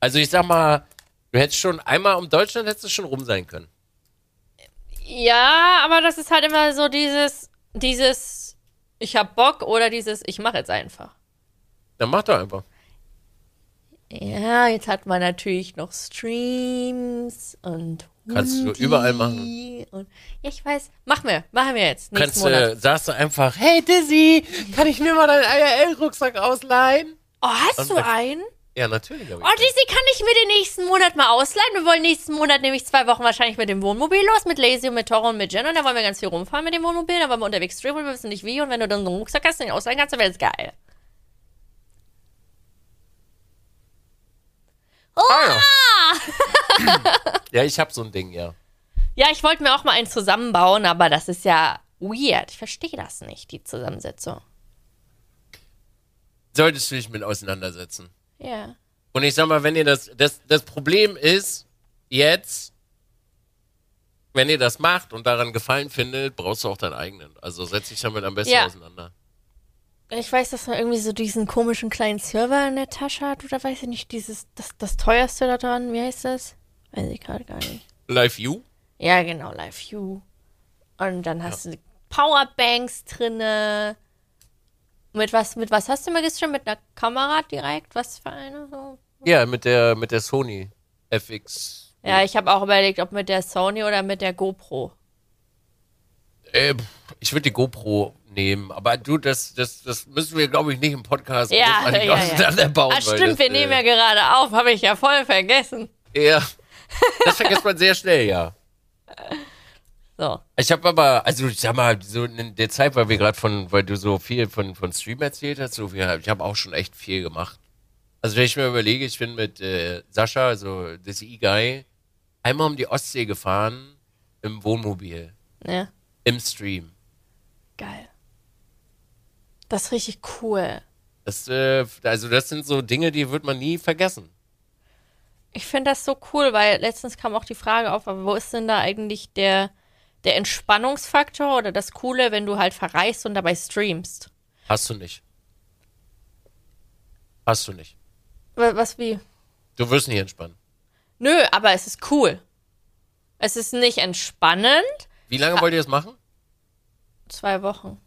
Also ich sag mal, du hättest schon einmal um Deutschland hättest du schon rum sein können. Ja, aber das ist halt immer so dieses, dieses, ich hab Bock oder dieses, ich mache jetzt einfach. Dann mach doch einfach. Ja, jetzt hat man natürlich noch Streams und Kannst du überall machen. Und, ja, ich weiß. Machen wir. Machen wir jetzt. Kannst du, sagst du einfach, hey Dizzy, kann ich mir mal deinen IRL-Rucksack ausleihen? oh, hast Und du einen? Ja, natürlich. Oh, Lizzie, kann ich mir den nächsten Monat mal ausleihen? Wir wollen nächsten Monat nämlich zwei Wochen wahrscheinlich mit dem Wohnmobil los, mit Lazy und mit Toro und mit Jen. Und da wollen wir ganz viel rumfahren mit dem Wohnmobil. Da wollen wir unterwegs streamen und wir wissen nicht wie. Und wenn du dann so einen Rucksack hast, den ausleihen kannst, dann wäre das geil. Oh! Ah, ja. ja, ich hab so ein Ding, ja. Ja, ich wollte mir auch mal einen zusammenbauen, aber das ist ja weird. Ich verstehe das nicht, die Zusammensetzung. Solltest du dich mit auseinandersetzen. Ja. Und ich sag mal, wenn ihr das, das, das Problem ist, jetzt, wenn ihr das macht und daran Gefallen findet, brauchst du auch deinen eigenen. Also setz dich damit am besten Ja. auseinander. Ich weiß, dass man irgendwie so diesen komischen kleinen Server in der Tasche hat oder weiß ich nicht, dieses, das, das teuerste da dran, wie heißt das? Weiß ich gerade gar nicht. Live You? Ja, genau, Live View. Und dann hast du Powerbanks drinne. Mit was, mit was hast du mal gestreamt? Mit einer Kamera direkt? Was für eine? So? Ja, mit der, mit der Sony FX. Ja, ich habe auch überlegt, ob mit der Sony oder mit der GoPro. Äh, ich würde die GoPro nehmen, aber du, das, das, das müssen wir, glaube ich, nicht im Podcast Ja, ja, ja. auseinanderbauen. Ah, stimmt, das, wir nehmen ja äh, gerade auf, habe ich ja voll vergessen. Ja, das vergisst man sehr schnell, ja. So. Ich habe aber, also ich sag mal, so in der Zeit, weil wir gerade von, weil du so viel von, von Stream erzählt hast, so viel, ich habe auch schon echt viel gemacht. Also wenn ich mir überlege, ich bin mit äh, Sascha, also das E-Guy, einmal um die Ostsee gefahren im Wohnmobil, Ja, im Stream. geil. Das ist richtig cool. Das, äh, also das sind so Dinge, die wird man nie vergessen. Ich finde das so cool, weil letztens kam auch die Frage auf, aber wo ist denn da eigentlich der, der Entspannungsfaktor oder das Coole, wenn du halt verreist und dabei streamst? Hast du nicht. Hast du nicht. Wa- Was wie? Du wirst nicht entspannen. Nö, aber es ist cool. Es ist nicht entspannend. Wie lange wollt ihr das machen? Zwei Wochen.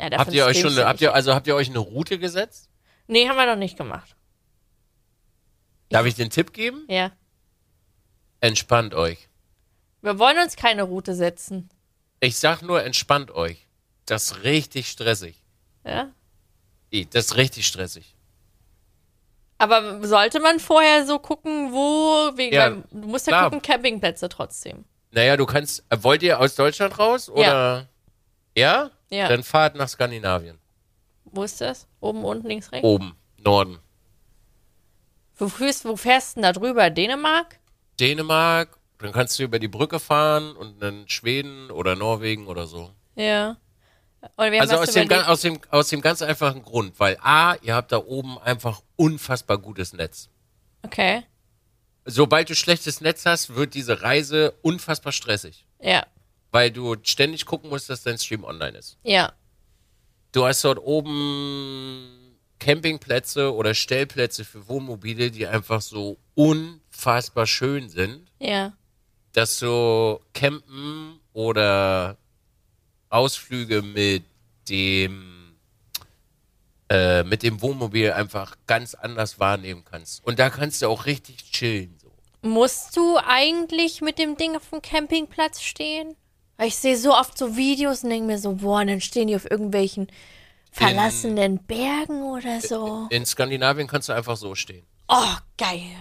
Ja, Habt ihr euch schon, habt ihr, also habt ihr euch eine Route gesetzt? Nee, haben wir noch nicht gemacht. Darf ich den Tipp geben? Ja. Entspannt euch. Wir wollen uns keine Route setzen. Ich sag nur, entspannt euch. Das ist richtig stressig. Ja. Das ist richtig stressig. Aber sollte man vorher so gucken, wo, wegen, Ja, weil du musst ja klar. gucken, Campingplätze trotzdem. Naja, du kannst. äh, Wollt ihr aus Deutschland raus? Oder? Ja? Ja. Dann fahrt nach Skandinavien. Wo ist das? Oben, unten, links, rechts? Oben, Norden. Wo, fährst, wo fährst du denn da drüber? Dänemark? Dänemark, dann kannst du über die Brücke fahren und dann Schweden oder Norwegen oder so. Ja. Also aus dem, überlegt- ga- aus, dem, aus dem ganz einfachen Grund, weil A, ihr habt da oben einfach unfassbar gutes Netz. Okay. Sobald du schlechtes Netz hast, wird diese Reise unfassbar stressig. Ja. Weil du ständig gucken musst, dass dein Stream online ist. Ja. Du hast dort oben Campingplätze oder Stellplätze für Wohnmobile, die einfach so unfassbar schön sind, Ja. Dass so Campen oder Ausflüge mit dem äh, mit dem Wohnmobil einfach ganz anders wahrnehmen kannst. Und da kannst du auch richtig chillen. So. Musst du eigentlich mit dem Ding auf dem Campingplatz stehen? Ich sehe so oft so Videos und denke mir so, boah, dann stehen die auf irgendwelchen verlassenen Bergen oder so. In Skandinavien kannst du einfach so stehen. Oh, geil.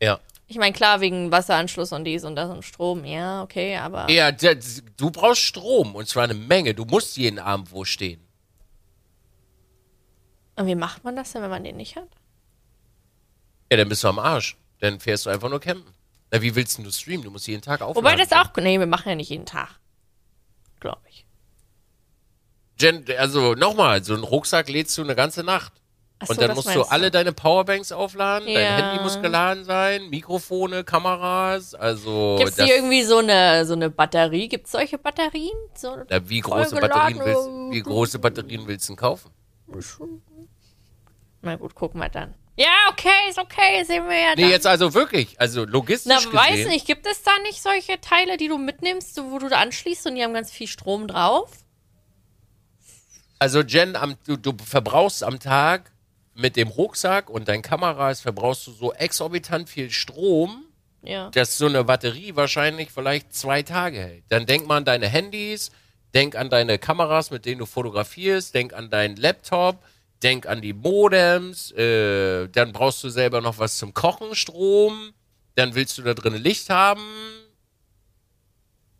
Ja. Ich meine, klar, wegen Wasseranschluss und dies und das und Strom, ja, okay, aber. Ja, du brauchst Strom und zwar eine Menge. Du musst jeden Abend wo stehen. Und wie macht man das denn, wenn man den nicht hat? Ja, dann bist du am Arsch. Dann fährst du einfach nur campen. Na, wie willst denn du streamen? Du musst jeden Tag aufladen. Wobei das auch. Nee, wir machen ja nicht jeden Tag. Glaube ich. Jen, also nochmal, so einen Rucksack lädst du eine ganze Nacht. Ach und so, dann musst du alle deine Powerbanks aufladen, Ja. dein Handy muss geladen sein, Mikrofone, Kameras, also Gibt es hier irgendwie so eine, so eine Batterie? Gibt es solche Batterien? So, na, wie große Batterien willst wie große Batterien willst du denn kaufen? Na gut, gucken wir dann. Ja, okay, ist okay, sehen wir ja Nee, dann. jetzt also wirklich, also Na, logistisch gesehen. weiß nicht, gibt es da nicht solche Teile, die du mitnimmst, so, wo du da anschließt und die haben ganz viel Strom drauf? Also Jen, am, du, du verbrauchst am Tag mit dem Rucksack und deinen Kameras verbrauchst du so exorbitant viel Strom, Ja. dass so eine Batterie wahrscheinlich vielleicht zwei Tage hält. Dann denk mal an deine Handys, denk an deine Kameras, mit denen du fotografierst, denk an deinen Laptop, denk an die Modems, äh, dann brauchst du selber noch was zum Kochen, Strom, dann willst du da drin Licht haben.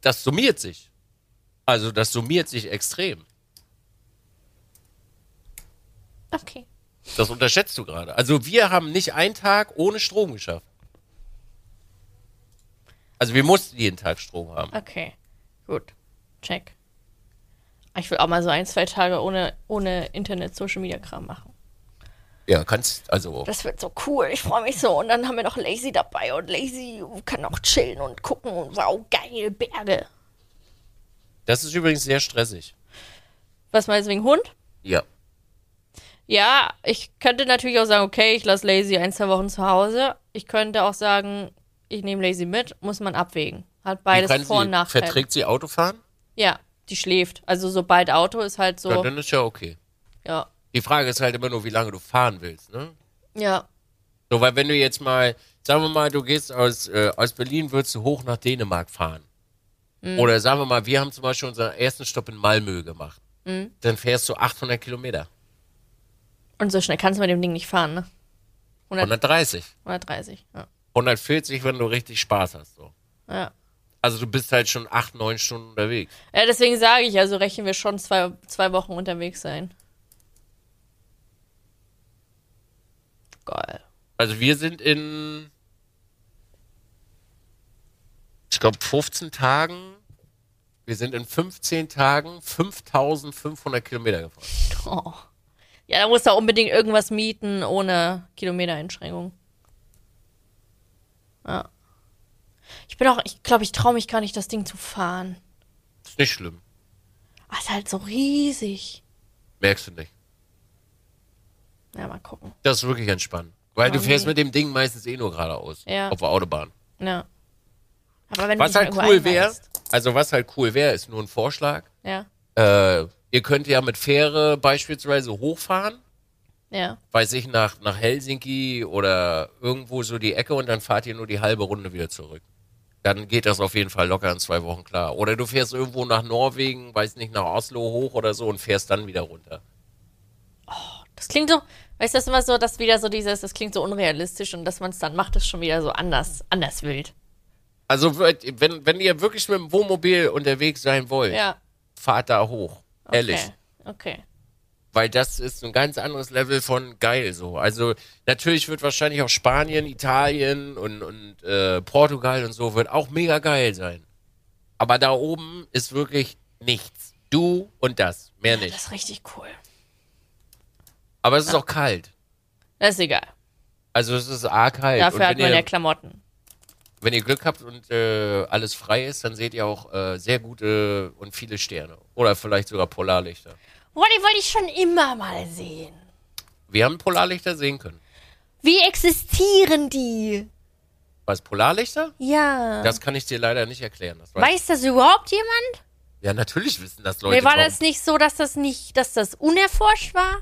Das summiert sich. Also das summiert sich extrem. Okay. Das unterschätzt du gerade. Also wir haben nicht einen Tag ohne Strom geschafft. Also wir mussten jeden Tag Strom haben. Okay. Gut. Check. Ich will auch mal so ein, zwei Tage ohne, ohne Internet, Social Media Kram machen. Ja, kannst, also, Das wird so cool. Ich freue mich so. Und dann haben wir noch Lazy dabei. Und Lazy kann auch chillen und gucken. Und wow, geil, Berge. das ist übrigens sehr stressig. Was meinst du wegen Hund? Ja. Ja, ich könnte natürlich auch sagen, okay, ich lasse Lazy ein, zwei Wochen zu Hause. Ich könnte auch sagen, ich nehme Lazy mit. Muss man abwägen. Hat beides kann Vor- und Nachteile. verträgt sie Autofahren? Ja, die schläft. Also sobald Auto ist halt Ja, so. dann ist ja okay. Ja. Die Frage ist halt immer nur, wie lange du fahren willst, ne? Ja. So, weil wenn du jetzt mal, sagen wir mal, du gehst aus, äh, aus Berlin, würdest du hoch nach Dänemark fahren. Mhm. Oder sagen wir mal, wir haben zum Beispiel unseren ersten Stopp in Malmö gemacht. Mhm. Dann fährst du 800 Kilometer. Und so schnell kannst du mit dem Ding nicht fahren, ne? 100, 130. 130. Ja. 140, wenn du richtig Spaß hast. So. ja. Also du bist halt schon 8, 9 Stunden unterwegs. Ja, deswegen sage ich, also rechnen wir schon zwei, zwei Wochen unterwegs sein. Geil. Also wir sind in, ich glaube, 15 Tagen. Wir sind in 15 Tagen 5500 Kilometer gefahren. Oh. Ja, da musst du unbedingt irgendwas mieten ohne Kilometereinschränkung. Ja. Ich bin auch, ich glaube, ich traue mich gar nicht, das Ding zu fahren. Ist nicht schlimm. Ah, ist halt so riesig. Merkst du nicht. Ja, mal gucken. Das ist wirklich entspannt. Weil du Oh, fährst nee. mit dem Ding meistens eh nur geradeaus. Ja. Auf der Autobahn. Ja. Aber wenn Was du halt cool wäre, also was halt cool wäre, ist nur ein Vorschlag. Ja. Äh, ihr könnt ja mit Fähre beispielsweise hochfahren, Ja. weiß ich, nach, nach Helsinki oder irgendwo so die Ecke und dann fahrt ihr nur die halbe Runde wieder zurück. Dann geht das auf jeden Fall locker in zwei Wochen klar. Oder du fährst irgendwo nach Norwegen, weiß nicht, nach Oslo hoch oder so und fährst dann wieder runter. Das klingt so, weißt du, das ist immer so, dass wieder so dieses, das klingt so unrealistisch und dass man es dann macht, ist schon wieder so anders, anders wild. Also wenn, wenn ihr wirklich mit dem Wohnmobil unterwegs sein wollt, Ja. Fahrt da hoch. Okay. Ehrlich. Okay. Weil das ist ein ganz anderes Level von geil so. Also natürlich wird wahrscheinlich auch Spanien, Italien und, und äh, Portugal und so wird auch mega geil sein. Aber da oben ist wirklich nichts. Du und das. Mehr Das nicht. ist richtig cool. Aber es ist auch kalt. Das ist egal. Also es ist arg kalt. Dafür hat man ja Klamotten. Wenn ihr Glück habt und äh, alles frei ist, dann seht ihr auch äh, sehr gute und viele Sterne. Oder vielleicht sogar Polarlichter. Boah, die wollte ich schon immer mal sehen. Wir haben Polarlichter sehen können. Wie existieren die? Was, Polarlichter? Ja. Das kann ich dir leider nicht erklären. Das weiß Weiß das überhaupt jemand? Ja, natürlich wissen das Leute. Nee, war warum- das nicht so, dass das nicht, dass das unerforscht war?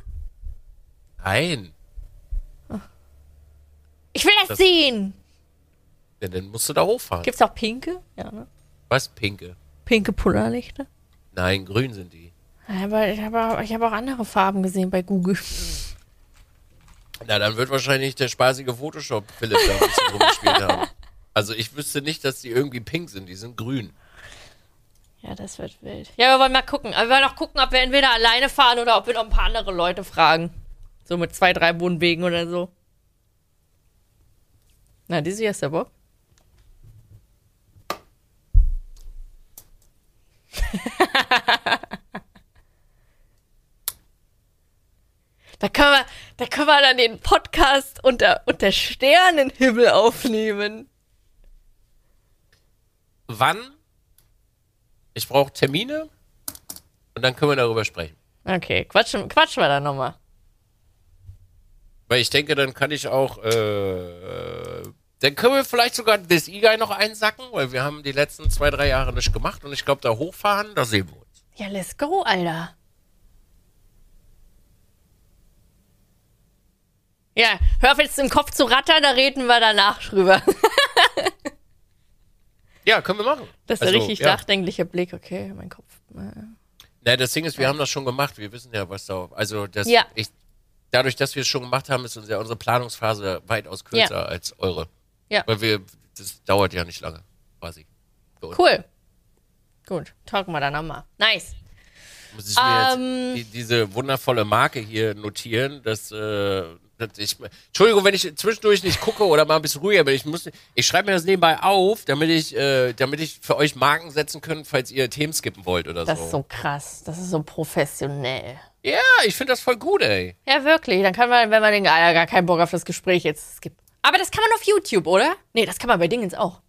Nein. Ich will das, Das- sehen. Ja, dann musst du da hochfahren. Gibt's auch pinke? Ja, ne? Was? Pinke? Pinke Polarlichter? Nein, grün sind die. Aber ich habe auch, ich hab auch andere Farben gesehen bei Google. Na, dann wird wahrscheinlich der spaßige Photoshop Philipp da ein bisschen rumgespielt haben. Also ich wüsste nicht, dass die irgendwie pink sind. Die sind grün. Ja, das wird wild. Ja, wir wollen mal gucken. Aber wir wollen auch gucken, ob wir entweder alleine fahren oder ob wir noch ein paar andere Leute fragen. So mit zwei, drei Wohnwegen oder so. Na, diese hier ist der Bock. da, können wir, da können wir dann den Podcast unter, unter Sternenhimmel aufnehmen. Wann? Ich brauche Termine und dann können wir darüber sprechen. Okay, quatschen, quatschen wir dann nochmal. Weil ich denke, dann kann ich auch, äh, dann können wir vielleicht sogar das E-Guy noch einsacken, weil wir haben die letzten zwei, drei Jahre nicht gemacht und ich glaube, da hochfahren, da sehen wir uns. Ja, let's go, Alter. Ja, hör auf jetzt im Kopf zu rattern, da reden wir danach drüber. Ja, können wir machen. Das ist der Also, richtig ja. nachdenkliche Blick, okay, mein Kopf. Na, das Ding ist, wir haben das schon gemacht. Wir wissen ja, was da. Also, das, Ja. ich, dadurch, dass wir es schon gemacht haben, ist unsere, unsere Planungsphase weitaus kürzer Ja. als eure. Ja. Weil wir, das dauert ja nicht lange, quasi. Cool. Gut, talken wir dann nochmal. Nice. Muss ich mir Ähm. jetzt die, diese wundervolle Marke hier notieren, dass, äh, dass ich. Entschuldigung, wenn ich zwischendurch nicht gucke oder mal ein bisschen ruhiger bin. Ich muss, ich schreibe mir das nebenbei auf, damit ich, äh, damit ich für euch Marken setzen kann, falls ihr Themen skippen wollt oder Das so. ist so krass. Das ist so professionell. Ja, ich finde das voll gut, ey. Ja, wirklich. Dann kann man, wenn man den, ah, ja, gar keinen Bock auf das Gespräch jetzt gibt. Aber das kann man auf YouTube, oder? Nee, das kann man bei Dingens auch.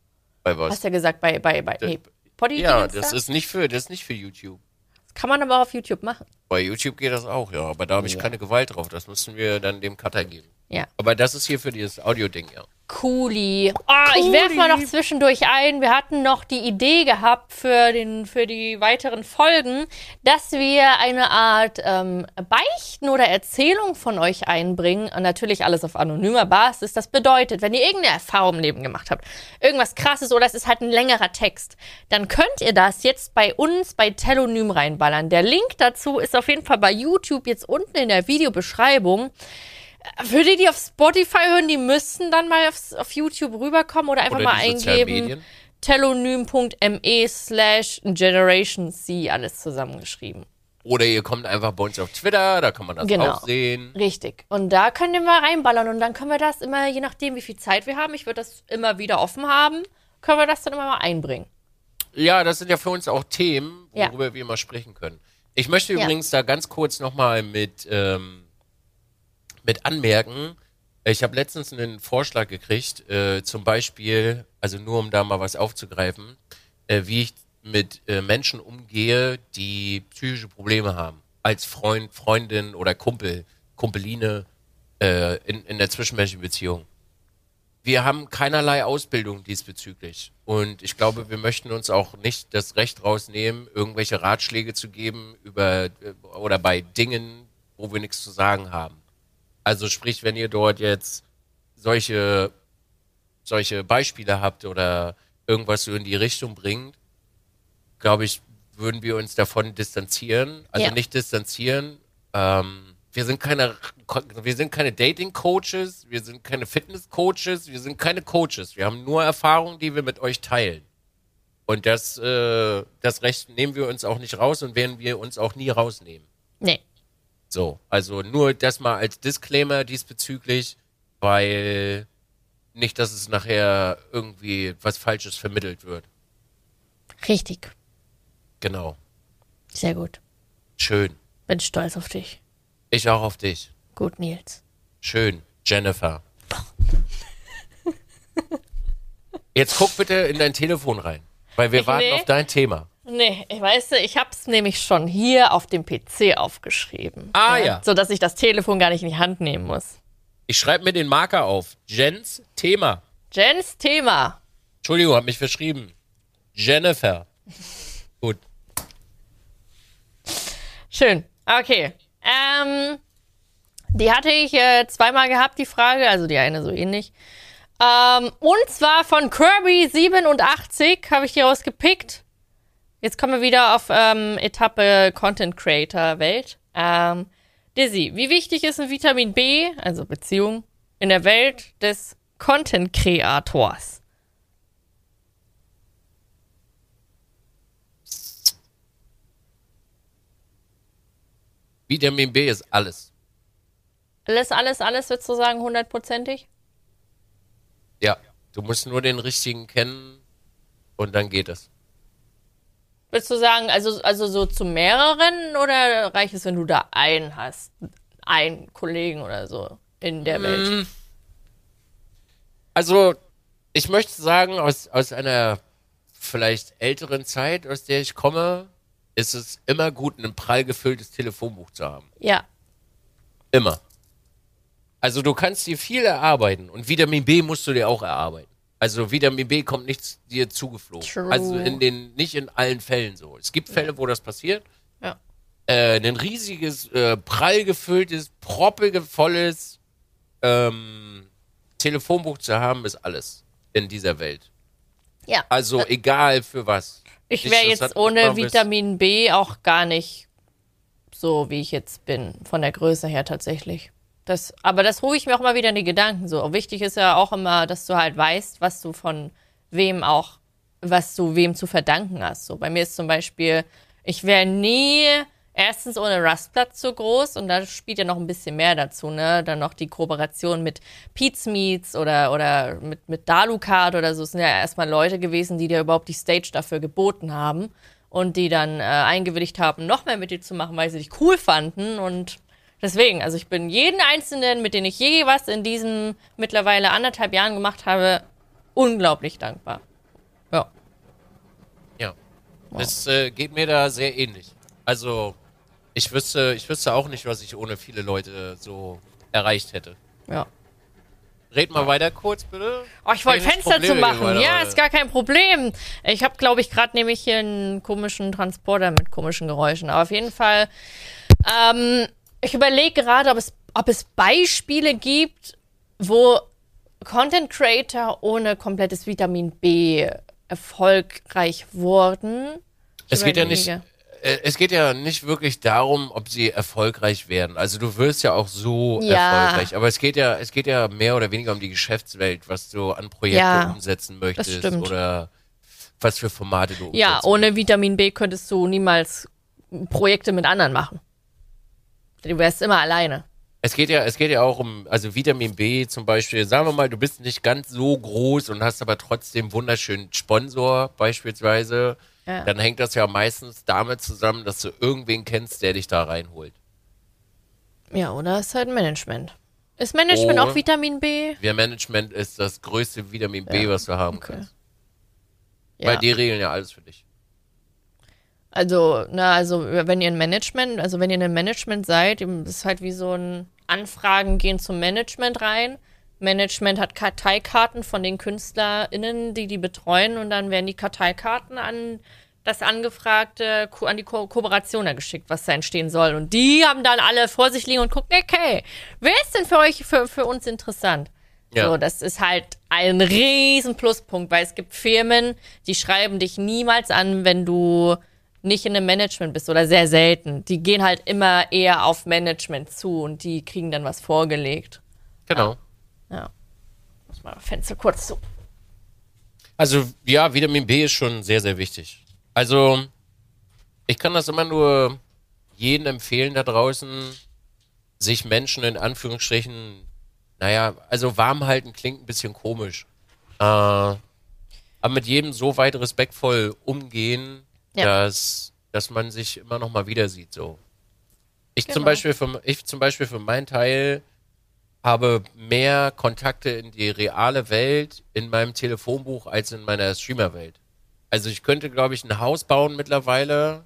Bei was? Hast ja gesagt, bei, bei, bei, nee, Poddy ja, Dingens das da? ist nicht für, das ist nicht für YouTube. Das kann man aber auch auf YouTube machen. Bei YouTube geht das auch, ja, aber da habe ich keine Gewalt drauf. Das müssen wir dann dem Cutter geben. Ja. Aber das ist hier für dieses Audio-Ding, ja. Cooli. Ah, ich werfe mal noch zwischendurch ein. Wir hatten noch die Idee gehabt für, den, für die weiteren Folgen, dass wir eine Art ähm, Beichten oder Erzählung von euch einbringen. Und natürlich alles auf anonymer Basis. Das bedeutet, wenn ihr irgendeine Erfahrung im Leben gemacht habt, irgendwas krasses oder es ist halt ein längerer Text, dann könnt ihr das jetzt bei uns bei Telonym reinballern. Der Link dazu ist auf jeden Fall bei YouTube jetzt unten in der Videobeschreibung. Für die, die auf Spotify hören, die müssten dann mal auf, auf YouTube rüberkommen oder einfach Oder mal eingeben telonym.me slash Generation C, alles zusammengeschrieben. Oder ihr kommt einfach bei uns auf Twitter, da kann man das Genau. auch sehen. Richtig. Und da könnt ihr mal reinballern und dann können wir das immer, je nachdem, wie viel Zeit wir haben, ich würde das immer wieder offen haben, können wir das dann immer mal einbringen. Ja, das sind ja für uns auch Themen, Ja. worüber wir mal sprechen können. Ich möchte Ja. übrigens da ganz kurz nochmal mit, ähm, mit anmerken. Ich habe letztens einen Vorschlag gekriegt, äh, zum Beispiel, also nur um da mal was aufzugreifen, äh, wie ich mit äh, Menschen umgehe, die psychische Probleme haben. Als Freund, Freundin oder Kumpel, Kumpeline äh, in, in der zwischenmenschlichen Beziehung. Wir haben keinerlei Ausbildung diesbezüglich. Und ich glaube, wir möchten uns auch nicht das Recht rausnehmen, irgendwelche Ratschläge zu geben über äh, oder bei Dingen, wo wir nichts zu sagen haben. Also sprich, wenn ihr dort jetzt solche, solche Beispiele habt oder irgendwas so in die Richtung bringt, glaube ich, würden wir uns davon distanzieren. Also Ja. nicht distanzieren. Ähm, wir sind keine, wir sind keine Dating-Coaches, wir sind keine Fitness-Coaches, wir sind keine Coaches. Wir haben nur Erfahrungen, die wir mit euch teilen. Und das, äh, das Recht nehmen wir uns auch nicht raus und werden wir uns auch nie rausnehmen. Nee. So, also nur das mal als Disclaimer diesbezüglich, weil nicht, dass es nachher irgendwie was Falsches vermittelt wird. Richtig. Genau. Sehr gut. Schön. Bin stolz auf dich. Ich auch auf dich. Gut, Nils. Schön. Jennifer. Jetzt guck bitte in dein Telefon rein, weil wir Ich- warten nee. auf dein Thema. Nee, ich weiß, ich hab's nämlich schon hier auf dem PC aufgeschrieben. Ah, ja. So dass ich das Telefon gar nicht in die Hand nehmen muss. Ich schreibe mir den Marker auf. Jens Thema. Jens Thema. Entschuldigung, hab mich verschrieben. Jennifer. Gut. Schön. Okay. Ähm, die hatte ich äh, zweimal gehabt, die Frage, also die eine so ähnlich. Ähm, und zwar von Kirby87 habe ich die rausgepickt. Jetzt kommen wir wieder auf ähm, Etappe Content Creator Welt. Ähm, Dizzy, wie wichtig ist ein Vitamin B, also Beziehung, in der Welt des Content Kreators? Vitamin B ist alles. Alles, alles, alles, würdest du sagen, hundertprozentig? Ja. Du musst nur den richtigen kennen und dann geht es. Würdest du sagen, also, also so zu mehreren oder reicht es, wenn du da einen hast? Einen Kollegen oder so in der Welt? Also, ich möchte sagen, aus, aus einer vielleicht älteren Zeit, aus der ich komme, ist es immer gut, ein prall gefülltes Telefonbuch zu haben. Ja. Immer. Also du kannst dir viel erarbeiten und Vitamin B musst du dir auch erarbeiten. Also Vitamin B kommt nicht dir zugeflogen. True. Also in den, nicht in allen Fällen so. Es gibt Fälle, wo das passiert. Ja. Äh, ein riesiges, äh, prall gefülltes, proppevolles ähm, Telefonbuch zu haben, ist alles in dieser Welt. Ja. Also egal für was. Ich wäre jetzt ohne Vitamin B auch gar nicht so, wie ich jetzt bin, von der Größe her tatsächlich. Das, aber das rufe ich mir auch immer wieder in die Gedanken. So wichtig ist ja auch immer, dass du halt weißt, was du von wem auch, was du wem zu verdanken hast. So bei mir ist zum Beispiel, ich wäre nie erstens ohne Rustplatz so groß und da spielt ja noch ein bisschen mehr dazu, ne? Dann noch die Kooperation mit Pete's Meats oder, oder mit, mit Dalucard oder so. Es sind ja erstmal Leute gewesen, die dir überhaupt die Stage dafür geboten haben. und die dann äh, eingewilligt haben, noch mehr mit dir zu machen, weil sie dich cool fanden und deswegen, also ich bin jeden Einzelnen, mit dem ich je was in diesen mittlerweile anderthalb Jahren gemacht habe, unglaublich dankbar. Ja. Ja. Das äh, geht mir da sehr ähnlich. Also, ich wüsste, ich wüsste auch nicht, was ich ohne viele Leute so erreicht hätte. Ja. Red mal weiter kurz, bitte. Oh, ich wollte Fenster Probleme zu machen. Ja, ist gar kein Problem. Ich habe, glaube ich, gerade nämlich hier einen komischen Transporter mit komischen Geräuschen. Aber auf jeden Fall, ähm, ich überlege gerade, ob es, ob es Beispiele gibt, wo Content Creator ohne komplettes Vitamin B erfolgreich wurden. Ich Es geht ja nicht, äh, es geht ja nicht wirklich darum, ob sie erfolgreich werden. Also du wirst ja auch so Ja. erfolgreich. Aber es geht ja, es geht ja mehr oder weniger um die Geschäftswelt, was du an Projekte Ja, umsetzen möchtest oder was für Formate du Ja, umsetzen ohne Vitamin B könntest du niemals Projekte mit anderen machen. Du wärst immer alleine. Es geht ja, es geht ja auch um, also Vitamin B zum Beispiel. Sagen wir mal, du bist nicht ganz so groß und hast aber trotzdem wunderschönen Sponsor beispielsweise. Ja. Dann hängt das ja meistens damit zusammen, dass du irgendwen kennst, der dich da reinholt. Ja, oder ist halt Management. Ist Management Oh. auch Vitamin B? Wir Management ist das größte Vitamin B, Ja, was du haben okay. kannst. Ja. Weil die regeln ja alles für dich. Also, na, also wenn ihr ein Management, also wenn ihr in einem Management seid, ist halt wie so ein Anfragen gehen zum Management rein. Management hat Karteikarten von den KünstlerInnen, die die betreuen und dann werden die Karteikarten an das angefragte, an die Ko Kooperationer geschickt, was da entstehen soll. Und die haben dann alle vor sich liegen und gucken, okay, wer ist denn für euch, für, für uns interessant? Ja. So, das ist halt ein riesen Pluspunkt, weil es gibt Firmen, die schreiben dich niemals an, wenn du nicht in einem Management bist oder sehr selten. Die gehen halt immer eher auf Management zu und die kriegen dann was vorgelegt. Genau. Ja. Muss mal Fenster kurz zu. Also ja, Vitamin B ist schon sehr, sehr wichtig. Also ich kann das immer nur jedem empfehlen da draußen, sich Menschen in Anführungsstrichen, naja, also warm halten klingt ein bisschen komisch. Äh, aber mit jedem so weit respektvoll umgehen, Ja. dass, dass man sich immer noch mal wieder sieht. So. Ich zum Genau. Beispiel für, ich zum Beispiel für meinen Teil habe mehr Kontakte in die reale Welt in meinem Telefonbuch als in meiner Streamer-Welt. Also ich könnte, glaube ich, ein Haus bauen mittlerweile,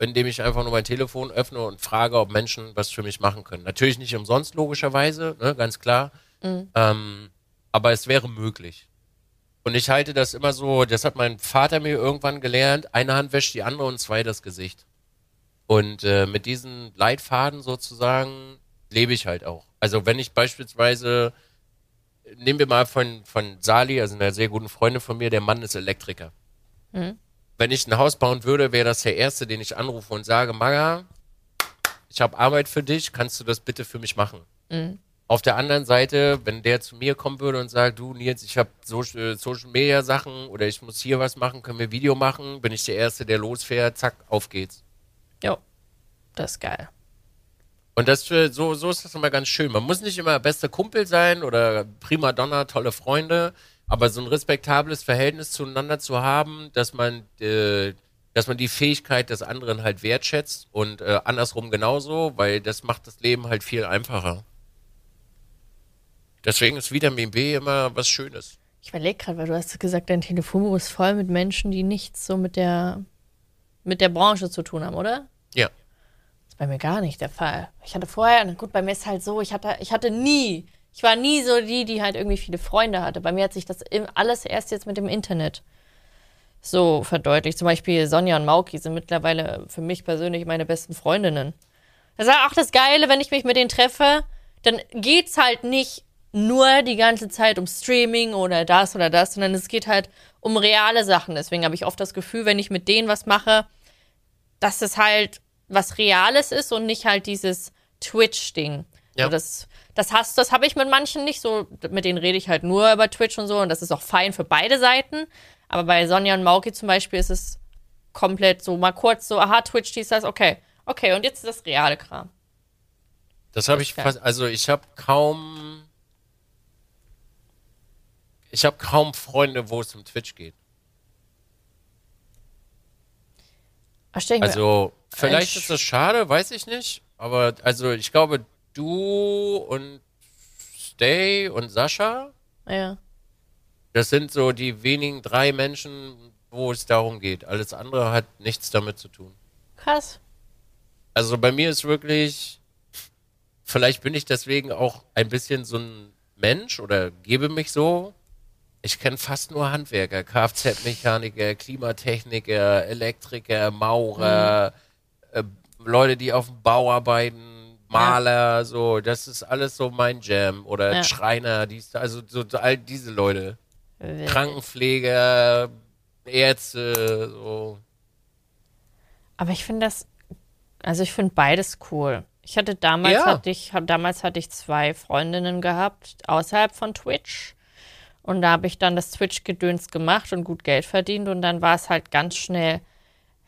in dem ich einfach nur mein Telefon öffne und frage, ob Menschen was für mich machen können. Natürlich nicht umsonst, logischerweise, ne, ganz klar. Ähm, aber es wäre möglich. Und ich halte das immer so, das hat mein Vater mir irgendwann gelernt, eine Hand wäscht die andere und zwei das Gesicht. Und äh, mit diesen Leitfaden sozusagen lebe ich halt auch. Also wenn ich beispielsweise, nehmen wir mal von, von Sali, also einer sehr guten Freundin von mir, der Mann ist Elektriker. Wenn ich ein Haus bauen würde, wäre das der Erste, den ich anrufe und sage, Maga, ich habe Arbeit für dich, kannst du das bitte für mich machen? Auf der anderen Seite, wenn der zu mir kommen würde und sagt, du Nils, ich habe so, äh, Social Media Sachen oder ich muss hier was machen, können wir Video machen, bin ich der Erste, der losfährt, zack, auf geht's. Jo. Das ist geil. Und das für, so, so ist das immer ganz schön. Man muss nicht immer bester Kumpel sein oder prima Donna, tolle Freunde, aber so ein respektables Verhältnis zueinander zu haben, dass man, äh, dass man die Fähigkeit des anderen halt wertschätzt und äh, andersrum genauso, weil das macht das Leben halt viel einfacher. Deswegen ist Vitamin B immer was Schönes. Ich überlege gerade, weil du hast gesagt, dein Telefonbuch ist voll mit Menschen, die nichts so mit der, mit der Branche zu tun haben, oder? Ja. Das ist bei mir gar nicht der Fall. Ich hatte vorher, gut, bei mir ist halt so, ich hatte, ich hatte nie, ich war nie so die, die halt irgendwie viele Freunde hatte. Bei mir hat sich das alles erst jetzt mit dem Internet so verdeutlicht. Zum Beispiel Sonja und Mauki sind mittlerweile für mich persönlich meine besten Freundinnen. Das ist auch das Geile, wenn ich mich mit denen treffe, dann geht's halt nicht nur die ganze Zeit um Streaming oder das oder das, sondern es geht halt um reale Sachen. Deswegen habe ich oft das Gefühl, wenn ich mit denen was mache, dass es halt was Reales ist und nicht halt dieses Twitch-Ding. Ja. So, das, das hast, das habe ich mit manchen nicht so. Mit denen rede ich halt nur über Twitch und so und das ist auch fein für beide Seiten. Aber bei Sonja und Mauki zum Beispiel ist es komplett so mal kurz so, aha, Twitch, dies, das, okay. Okay, und jetzt ist das reale Kram. Das habe ich fast, also ich habe kaum, ich habe kaum Freunde, wo es um Twitch geht. Ach, Also, vielleicht ist das schade, weiß ich nicht. Aber, also, ich glaube, du und Stay und Sascha, ja. das sind so die wenigen drei Menschen, wo es darum geht. Alles andere hat nichts damit zu tun. Krass. Also, bei mir ist wirklich, vielleicht bin ich deswegen auch ein bisschen so ein Mensch oder gebe mich so. Ich kenne fast nur Handwerker, Kfz-Mechaniker, Klimatechniker, Elektriker, Maurer, äh, Leute, die auf dem Bau arbeiten, Maler, so. Das ist alles so mein Jam. Oder Ja. Schreiner, dies, also so, all diese Leute. Äh, Krankenpfleger, Ärzte, so. Aber ich finde das, also ich finde beides cool. Ich hatte damals Ja. hatte ich hab, damals hatte ich zwei Freundinnen gehabt außerhalb von Twitch und da habe ich dann das Twitch Gedöns gemacht und gut Geld verdient und dann war es halt ganz schnell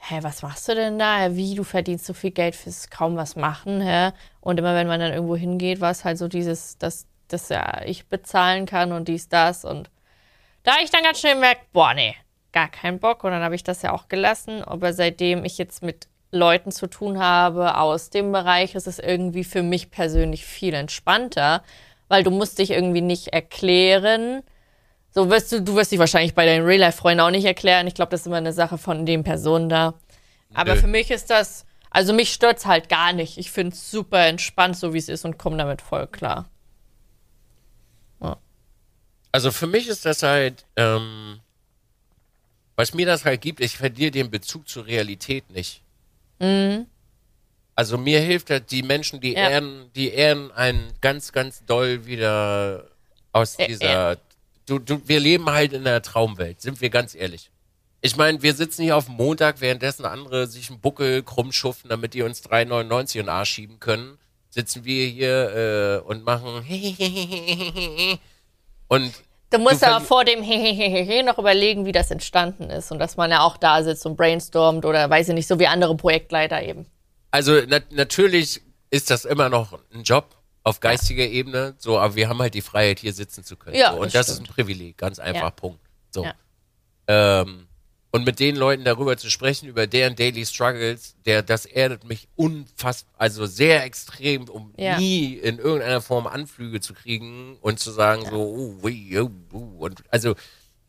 hä, was machst du denn da? Wie, du verdienst so viel Geld fürs kaum was machen, hä? Und immer wenn man dann irgendwo hingeht, war es halt so dieses, dass, dass ja ich bezahlen kann und dies, das. Und da ich dann ganz schnell gemerkt, boah, nee, gar keinen Bock. Und dann habe ich das ja auch gelassen. Aber seitdem ich jetzt mit Leuten zu tun habe aus dem Bereich, ist es irgendwie für mich persönlich viel entspannter, weil du musst dich irgendwie nicht erklären. So wirst du, du wirst dich wahrscheinlich bei deinen Real-Life-Freunden auch nicht erklären. Ich glaube, das ist immer eine Sache von den Personen da. Aber Nö. für mich ist das, also mich stört's halt gar nicht. Ich finde es super entspannt, so wie es ist und komme damit voll klar. Also für mich ist das halt, ähm, was mir das halt gibt, ich verliere den Bezug zur Realität nicht. Also mir hilft halt die Menschen, die Ja. ehren, die ehren einen ganz, ganz doll wieder aus Ä- dieser. Du, du, wir leben halt in einer Traumwelt, sind wir ganz ehrlich. Ich meine, wir sitzen hier auf dem Montag, währenddessen andere sich einen Buckel krumm schuften, damit die uns 3,99 in den Arsch schieben können. Sitzen wir hier äh, und machen und Du musst Du aber vor dem Hehehehe noch überlegen, wie das entstanden ist und dass man ja auch da sitzt und brainstormt oder weiß ich nicht, so wie andere Projektleiter eben. Also na natürlich ist das immer noch ein Job auf geistiger Ebene, so, aber wir haben halt die Freiheit, hier sitzen zu können. Ja, so, und das das, ist ein. Privileg, ganz einfach, Ja. Punkt. So. Ja. Ähm, und mit den Leuten darüber zu sprechen, über deren Daily Struggles, der, das erdet mich unfassbar, also sehr extrem, um Ja. nie in irgendeiner Form Anflüge zu kriegen und zu sagen so, oh, ui, oh, uh. und also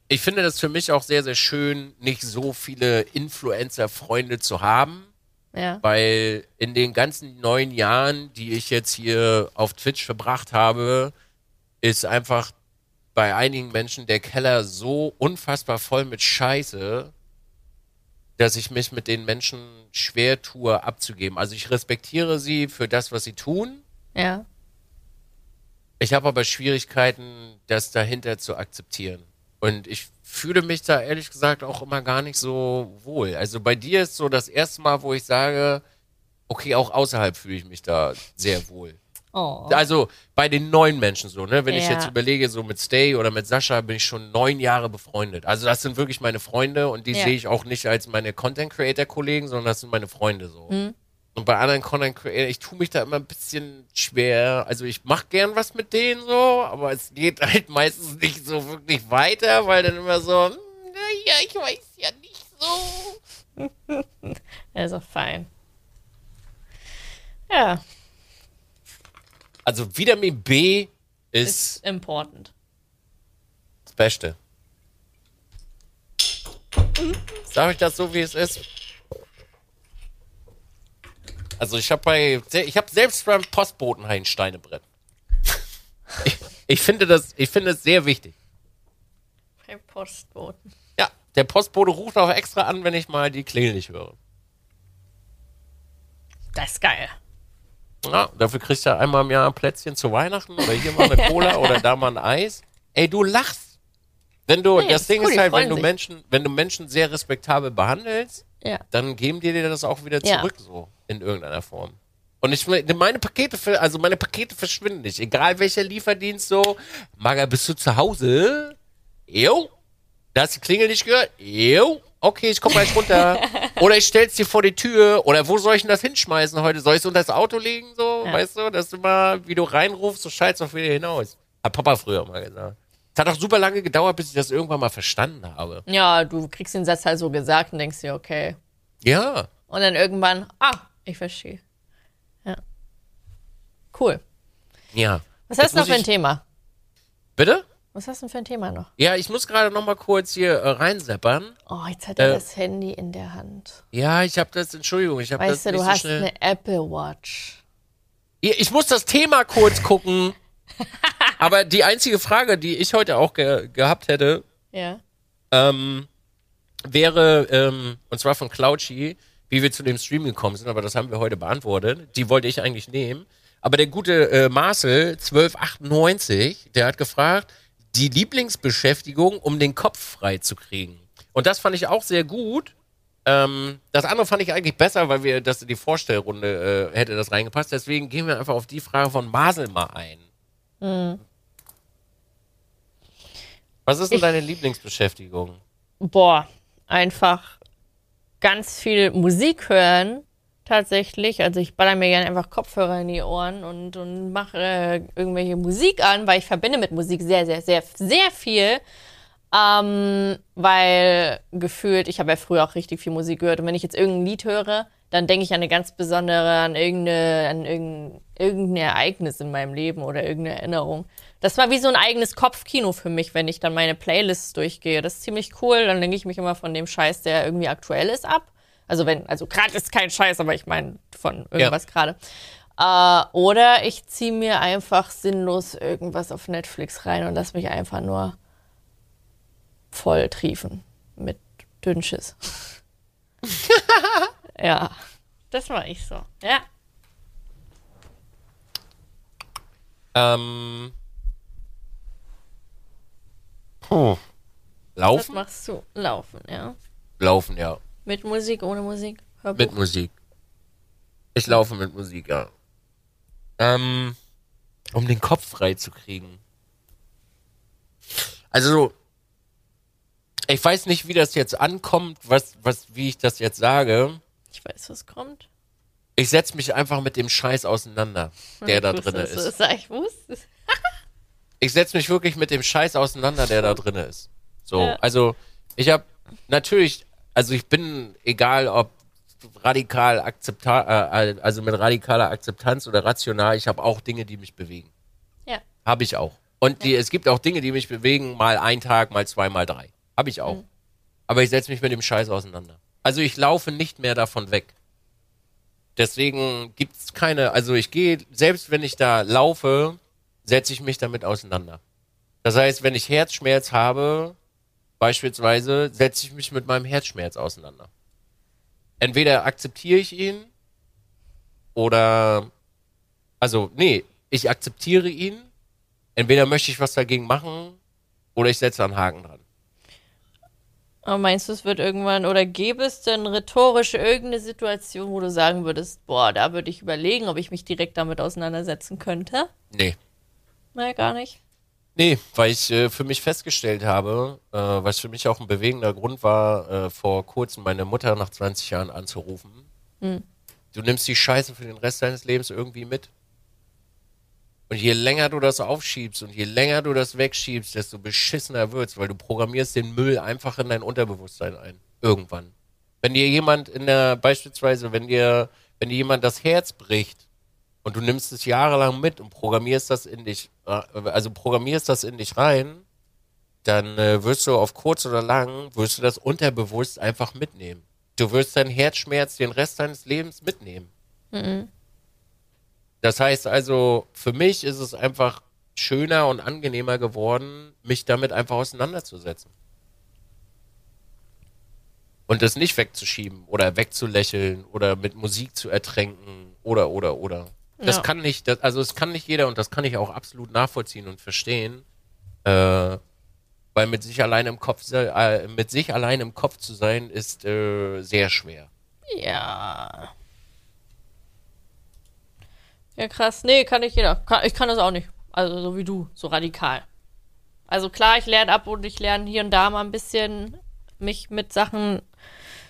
ich finde das für mich auch sehr, sehr schön, nicht so viele Influencer-Freunde zu haben, Ja. weil in den ganzen neun Jahren, die ich jetzt hier auf Twitch verbracht habe, ist einfach bei einigen Menschen der Keller so unfassbar voll mit Scheiße, dass ich mich mit den Menschen schwer tue abzugeben. Also ich respektiere sie für das, was sie tun. Ja. Ich habe aber Schwierigkeiten, das dahinter zu akzeptieren. Und ich fühle mich da ehrlich gesagt auch immer gar nicht so wohl. Also bei dir ist so das erste Mal, wo ich sage, okay, auch außerhalb fühle ich mich da sehr wohl. Oh. Also bei den neuen Menschen so, ne? Wenn ich Ja. jetzt überlege, so mit Stay oder mit Sascha bin ich schon neun Jahre befreundet. Also das sind wirklich meine Freunde und die Ja. sehe ich auch nicht als meine Content Creator Kollegen, sondern das sind meine Freunde so. Mhm. Und bei anderen Content Creator, ich tue mich da immer ein bisschen schwer. Also ich mache gern was mit denen so, aber es geht halt meistens nicht so wirklich weiter, weil dann immer so, hm, naja, ich weiß ja nicht so. Also fein. Ja, Also Vitamin B ist ist important. das Beste. Sag ich das so, wie es ist? Also ich habe bei, ich habe selbst beim Postboten ein Steinebrett. Ich, ich finde das, ich finde es sehr wichtig. Beim Postboten. Ja, der Postbote ruft auch extra an, wenn ich mal die Klingel nicht höre. Das ist geil. Ja, dafür kriegst du einmal im Jahr ein Plätzchen zu Weihnachten oder hier mal eine Cola oder da mal ein Eis. Ey, du lachst. Wenn du, Nee, das Ding cool, ist halt, wenn du sich. Menschen, wenn du Menschen sehr respektabel behandelst, Ja. dann geben die dir das auch wieder Ja. zurück, so in irgendeiner Form. Und ich meine Pakete, also meine Pakete verschwinden nicht, egal welcher Lieferdienst so. Maga, bist du zu Hause? Jo. Da hast du die Klingel nicht gehört? Jo. Okay, ich komm gleich runter. oder ich stell's dir vor die Tür. Oder wo soll ich denn das hinschmeißen heute? Soll ich es unter das Auto legen, so? Ja. Weißt du, dass du mal, wie du reinrufst, so scheiß auch wieder hinaus. Hat Papa früher mal gesagt. Es hat auch super lange gedauert, bis ich das irgendwann mal verstanden habe. Ja, du kriegst den Satz halt so gesagt und denkst dir, okay. Ja. Und dann irgendwann, ah, ich verstehe. Ja. Cool. Ja. Was hast du noch für ein ich- Thema? Bitte? Was hast du denn für ein Thema noch? Ja, ich muss gerade noch mal kurz hier äh, reinseppern. Oh, jetzt hat er Äh, das Handy in der Hand. Ja, ich habe das, Entschuldigung, ich habe das Weißt du, nicht du so hast schnell. eine Apple Watch. Ja, Ich muss das Thema kurz gucken. Aber die einzige Frage, die ich heute auch ge gehabt hätte, Ja. ähm, wäre, ähm, und zwar von Clouchy, wie wir zu dem Stream gekommen sind, aber das haben wir heute beantwortet. Die wollte ich eigentlich nehmen. Aber der gute äh, Marcel, 1298, der hat gefragt, die Lieblingsbeschäftigung, um den Kopf frei zu kriegen. Und das fand ich auch sehr gut. Ähm, das andere fand ich eigentlich besser, weil wir, dass in die Vorstellrunde äh, hätte das reingepasst. Deswegen gehen wir einfach auf die Frage von Marcel mal ein. Was ist denn Ich- deine Lieblingsbeschäftigung? Boah, einfach ganz viel Musik hören. Tatsächlich. Also ich baller mir gerne einfach Kopfhörer in die Ohren und, und mache äh, irgendwelche Musik an, weil ich verbinde mit Musik sehr, sehr, sehr, sehr viel. Ähm, weil gefühlt, ich habe ja früher auch richtig viel Musik gehört und wenn ich jetzt irgendein Lied höre, dann denke ich an eine ganz besondere, an irgendeine, an irgendein, irgendein Ereignis in meinem Leben oder irgendeine Erinnerung. Das war wie so ein eigenes Kopfkino für mich, wenn ich dann meine Playlists durchgehe. Das ist ziemlich cool. Dann lenke ich mich immer von dem Scheiß, der irgendwie aktuell ist, ab. Also wenn, also gerade ist kein Scheiß, aber ich meine von irgendwas gerade. Äh, oder ich ziehe mir einfach sinnlos irgendwas auf Netflix rein und lass mich einfach nur voll triefen mit Dünnschiss. ja, das war ich so. Ja. Ähm. Puh. Was Laufen? machst du? Laufen, ja. Laufen, ja. Mit Musik, ohne Musik? Hörbuch? Mit Musik. Ich laufe mit Musik, ja. Ähm, um den Kopf frei zu kriegen. Also, ich weiß nicht, wie das jetzt ankommt, was, was, wie ich das jetzt sage. Ich weiß, was kommt. Ich setze mich einfach mit dem Scheiß auseinander, der da Ich wusste, drin ist. sagst. Ich wusste es. Ich setze mich wirklich mit dem Scheiß auseinander, der da drin ist. So, Ja. also ich habe natürlich, also ich bin egal ob radikal akzepta äh, also mit radikaler Akzeptanz oder rational, ich habe auch Dinge, die mich bewegen. Ja. Habe ich auch. Und die, es gibt auch Dinge, die mich bewegen, mal ein Tag, mal zwei, mal drei. Habe ich auch. Aber ich setze mich mit dem Scheiß auseinander. Also ich laufe nicht mehr davon weg. Deswegen gibt's keine, also ich gehe, selbst wenn ich da laufe, setze ich mich damit auseinander. Das heißt, wenn ich Herzschmerz habe, beispielsweise, setze ich mich mit meinem Herzschmerz auseinander. Entweder akzeptiere ich ihn oder, also, nee, ich akzeptiere ihn. Entweder möchte ich was dagegen machen oder ich setze einen Haken dran. Aber meinst du, es wird irgendwann, oder gäbe es denn rhetorisch irgendeine Situation, wo du sagen würdest, boah, da würde ich überlegen, ob ich mich direkt damit auseinandersetzen könnte? Nee. Nein, gar nicht. Nee, weil ich äh, für mich festgestellt habe, äh, was für mich auch ein bewegender Grund war, äh, vor kurzem meine Mutter nach 20 Jahren anzurufen. Du nimmst die Scheiße für den Rest deines Lebens irgendwie mit. Und je länger du das aufschiebst und je länger du das wegschiebst, desto beschissener wird's, weil du programmierst den Müll einfach in dein Unterbewusstsein ein. Irgendwann. Wenn dir jemand in der, beispielsweise, wenn dir, wenn dir jemand das Herz bricht, und du nimmst es jahrelang mit und programmierst das in dich, äh, also programmierst das in dich rein, dann äh, wirst du auf kurz oder lang, wirst du das unterbewusst einfach mitnehmen. Du wirst deinen Herzschmerz den Rest deines Lebens mitnehmen. Das heißt also, für mich ist es einfach schöner und angenehmer geworden, mich damit einfach auseinanderzusetzen. Und das nicht wegzuschieben oder wegzulächeln oder mit Musik zu ertränken oder, oder, oder. Das Ja. kann nicht, das, also es kann nicht jeder und das kann ich auch absolut nachvollziehen und verstehen. Äh, weil mit sich allein im Kopf, äh, mit sich allein im Kopf zu sein, ist äh, sehr schwer. Ja. Ja, krass. Nee, kann nicht jeder. Kann, ich kann das auch nicht. Also so wie du, so radikal. Also klar, ich lerne ab und ich lerne hier und da mal ein bisschen mich mit Sachen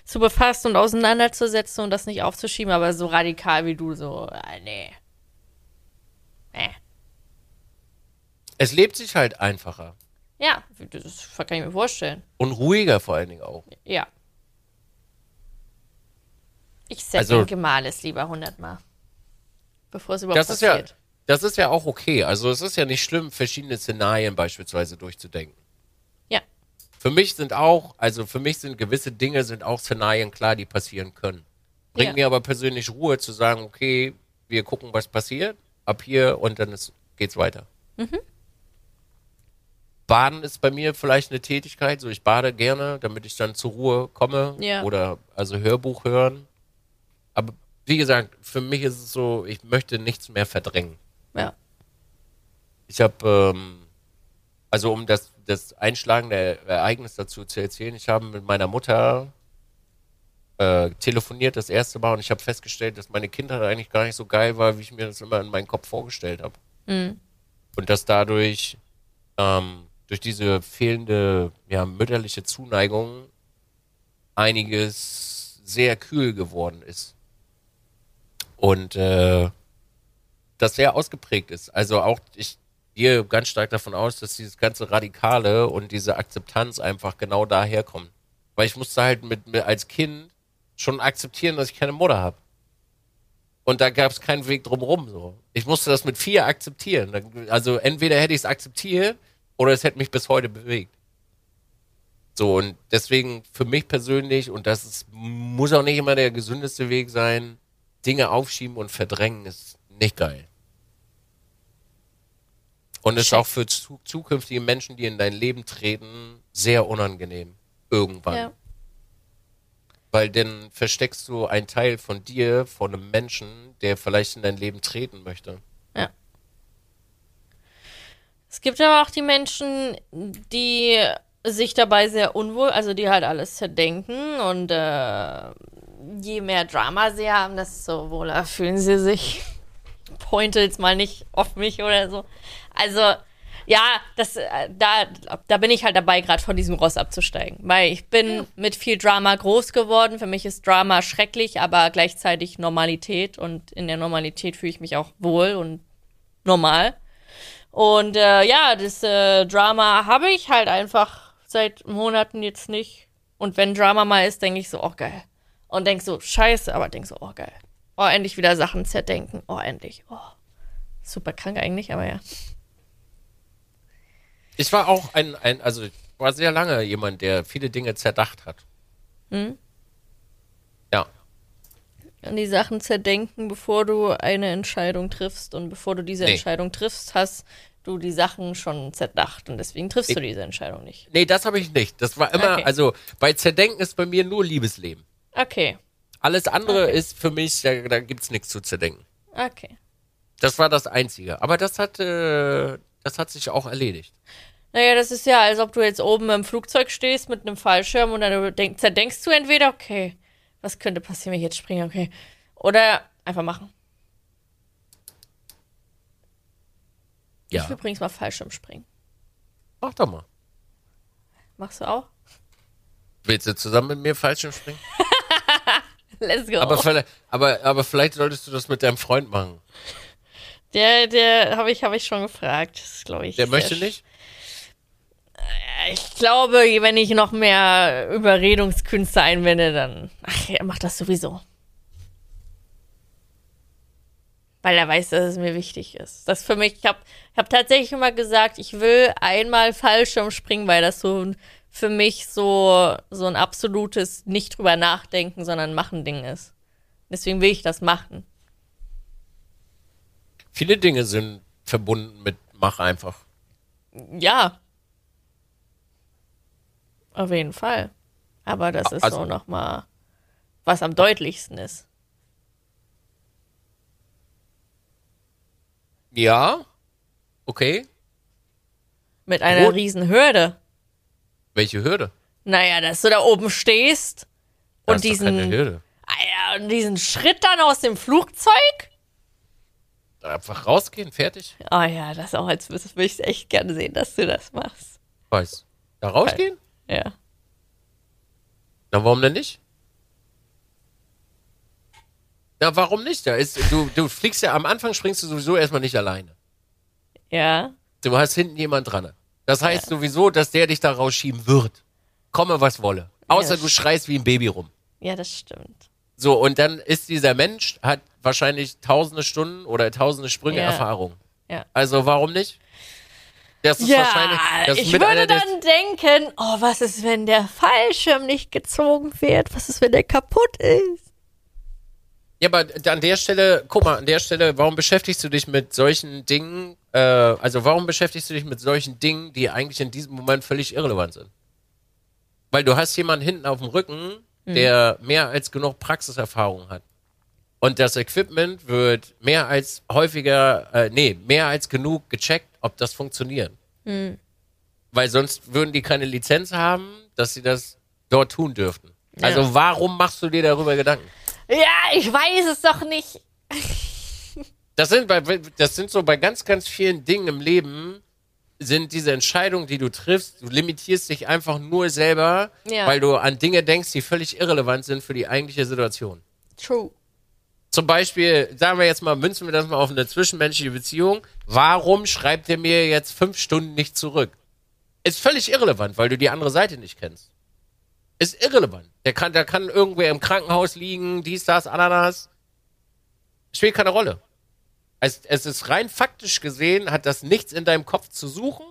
zu befassen und auseinanderzusetzen und das nicht aufzuschieben, aber so radikal wie du, so, äh, nee. Nee. Es lebt sich halt einfacher Ja, das kann ich mir vorstellen. und ruhiger vor allen Dingen auch. Ja. Ich setze Also- Gemahl es lieber hundertmal. Bevor es überhaupt Das ist ja, passiert. das ist ja auch okay. Also es ist ja nicht schlimm, verschiedene Szenarien beispielsweise durchzudenken. Ja. Für mich sind auch, also für mich sind gewisse Dinge sind auch Szenarien klar, die passieren können. Bringt Ja. mir aber persönlich Ruhe zu sagen, okay, wir gucken, was passiert, ab hier und dann ist, geht's weiter. Mhm. Baden ist bei mir vielleicht eine Tätigkeit, so ich bade gerne, damit ich dann zur Ruhe komme Ja. oder also Hörbuch hören. Aber wie gesagt, für mich ist es so, ich möchte nichts mehr verdrängen. Ja. Ich habe, ähm, also um das, das einschlagende Ereignis dazu zu erzählen, ich habe mit meiner Mutter äh, telefoniert das erste Mal und ich habe festgestellt, dass meine Kindheit eigentlich gar nicht so geil war, wie ich mir das immer in meinem Kopf vorgestellt habe. Und dass dadurch ähm, durch diese fehlende ja, mütterliche Zuneigung einiges sehr kühl geworden ist. Und äh, das sehr ausgeprägt ist. Also auch ich gehe ganz stark davon aus, dass dieses ganze Radikale und diese Akzeptanz einfach genau daher kommt. Weil ich musste halt mit, mit als Kind schon akzeptieren, dass ich keine Mutter habe. Und da gab es keinen Weg drumherum. So. Ich musste das mit vier akzeptieren. Also entweder hätte ich es akzeptiert oder es hätte mich bis heute bewegt. So, und deswegen für mich persönlich, und das ist, muss auch nicht immer der gesündeste Weg sein, Dinge aufschieben und verdrängen ist nicht geil. Und ist Check. auch für zu, zukünftige Menschen, die in dein Leben treten, sehr unangenehm. Irgendwann. Ja. Weil dann versteckst du einen Teil von dir, von einem Menschen, der vielleicht in dein Leben treten möchte. Ja. Es gibt aber auch die Menschen, die sich dabei sehr unwohl, also die halt alles zerdenken und äh, je mehr Drama sie haben, desto wohler fühlen sie sich. Pointe jetzt mal nicht auf mich oder so. Also, ja, das, äh, da, da bin ich halt dabei, gerade von diesem Ross abzusteigen. Weil ich bin mit viel Drama groß geworden. Für mich ist Drama schrecklich, aber gleichzeitig Normalität. Und in der Normalität fühle ich mich auch wohl und normal. Und äh, ja, das äh, Drama habe ich halt einfach seit Monaten jetzt nicht. Und wenn Drama mal ist, denke ich so, oh geil. Und denk so, scheiße, aber denk so, oh geil. Oh, endlich wieder Sachen zerdenken. Oh, endlich. Oh. Super krank eigentlich, aber ja. Ich war auch ein, ein, also ich war sehr lange jemand, der viele Dinge zerdacht hat. Hm? Ja. An die Sachen zerdenken, bevor du eine Entscheidung triffst. Und bevor du diese Nee. Entscheidung triffst, hast du die Sachen schon zerdacht. Und deswegen triffst du diese Entscheidung nicht. Nee, das habe ich nicht. Das war immer, Okay. also bei Zerdenken ist bei mir nur Liebesleben. Okay. Alles andere Okay. ist für mich, da, da gibt's nichts zu zerdenken. Okay. Das war das Einzige. Aber das hat, äh, das hat sich auch erledigt. Naja, das ist ja, als ob du jetzt oben im Flugzeug stehst mit einem Fallschirm und dann denk, zerdenkst du entweder, okay, was könnte passieren, wenn ich jetzt springe, okay. Oder einfach machen. Ich Ja. will übrigens mal Fallschirm springen. Mach doch mal. Machst du auch? Willst du zusammen mit mir Fallschirm springen? Let's go. Aber, vielleicht, aber, aber vielleicht solltest du das mit deinem Freund machen. der, der habe ich, hab ich schon gefragt. Das glaube ich. Der möchte nicht? Ich glaube, wenn ich noch mehr Überredungskünste einwende, dann. Ach, er macht das sowieso. Weil er weiß, dass es mir wichtig ist. Das für mich, ich habe ich hab tatsächlich immer gesagt, ich will einmal Fallschirm springen, weil das so ein- für mich so, so ein absolutes nicht drüber nachdenken, sondern machen Ding ist. Deswegen will ich das machen. Viele Dinge sind verbunden mit mach einfach. Ja. Auf jeden Fall. Aber das ist Also- so nochmal, was am deutlichsten ist. Ja. Okay. Mit einer Rot- riesen Hürde. Welche Hürde? Naja, dass du da oben stehst Das und diesen, Hürde. Alter, und diesen Schritt dann aus dem Flugzeug. Einfach rausgehen, fertig. Ah ja, das auch als das würde ich echt gerne sehen, dass du das machst. Weiß. Da rausgehen? Ja. Na, warum denn nicht? Na, warum nicht? Da ist, du, du fliegst ja am Anfang springst du sowieso erstmal nicht alleine. Ja. Du hast hinten jemand dran. Das heißt sowieso, dass der dich da rausschieben wird. Komme, was wolle. Außer du schreist wie ein Baby rum. Ja, das stimmt. So, und dann ist dieser Mensch, hat wahrscheinlich tausende Stunden oder tausende Sprünge Ja. Erfahrung. Ja. Also warum nicht? Das ist Ja, wahrscheinlich das ich würde dann denken, oh, was ist, wenn der Fallschirm nicht gezogen wird? Was ist, wenn der kaputt ist? Ja, aber an der Stelle, guck mal, an der Stelle, warum beschäftigst du dich mit solchen Dingen, äh, also warum beschäftigst du dich mit solchen Dingen, die eigentlich in diesem Moment völlig irrelevant sind? Weil du hast jemanden hinten auf dem Rücken, der mehr als genug Praxiserfahrung hat. Und das Equipment wird mehr als häufiger, äh, nee, mehr als genug gecheckt, ob das funktioniert. Weil sonst würden die keine Lizenz haben, dass sie das dort tun dürften. Also warum machst du dir darüber Gedanken? Ja, ich weiß es doch nicht. Das sind, bei, das sind so bei ganz, ganz vielen Dingen im Leben, sind diese Entscheidungen, die du triffst, du limitierst dich einfach nur selber, Ja. weil du an Dinge denkst, die völlig irrelevant sind für die eigentliche Situation. True. Zum Beispiel, sagen wir jetzt mal, münzen wir das mal auf eine zwischenmenschliche Beziehung. Warum schreibt er mir jetzt fünf Stunden nicht zurück? Ist völlig irrelevant, weil du die andere Seite nicht kennst. Ist irrelevant. Der kann, der kann irgendwer im Krankenhaus liegen, dies, das, Ananas. Spielt keine Rolle. Es, es ist rein faktisch gesehen, hat das nichts in deinem Kopf zu suchen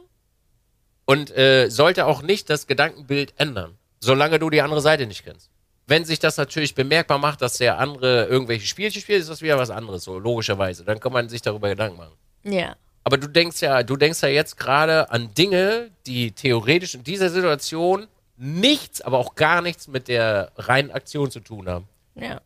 und äh, sollte auch nicht das Gedankenbild ändern, solange du die andere Seite nicht kennst. Wenn sich das natürlich bemerkbar macht, dass der andere irgendwelche Spielchen spielt, ist das wieder was anderes, so logischerweise. Dann kann man sich darüber Gedanken machen. Ja. Aber du denkst ja, du denkst ja jetzt gerade an Dinge, die theoretisch in dieser Situation nichts, aber auch gar nichts mit der reinen Aktion zu tun haben. Ja.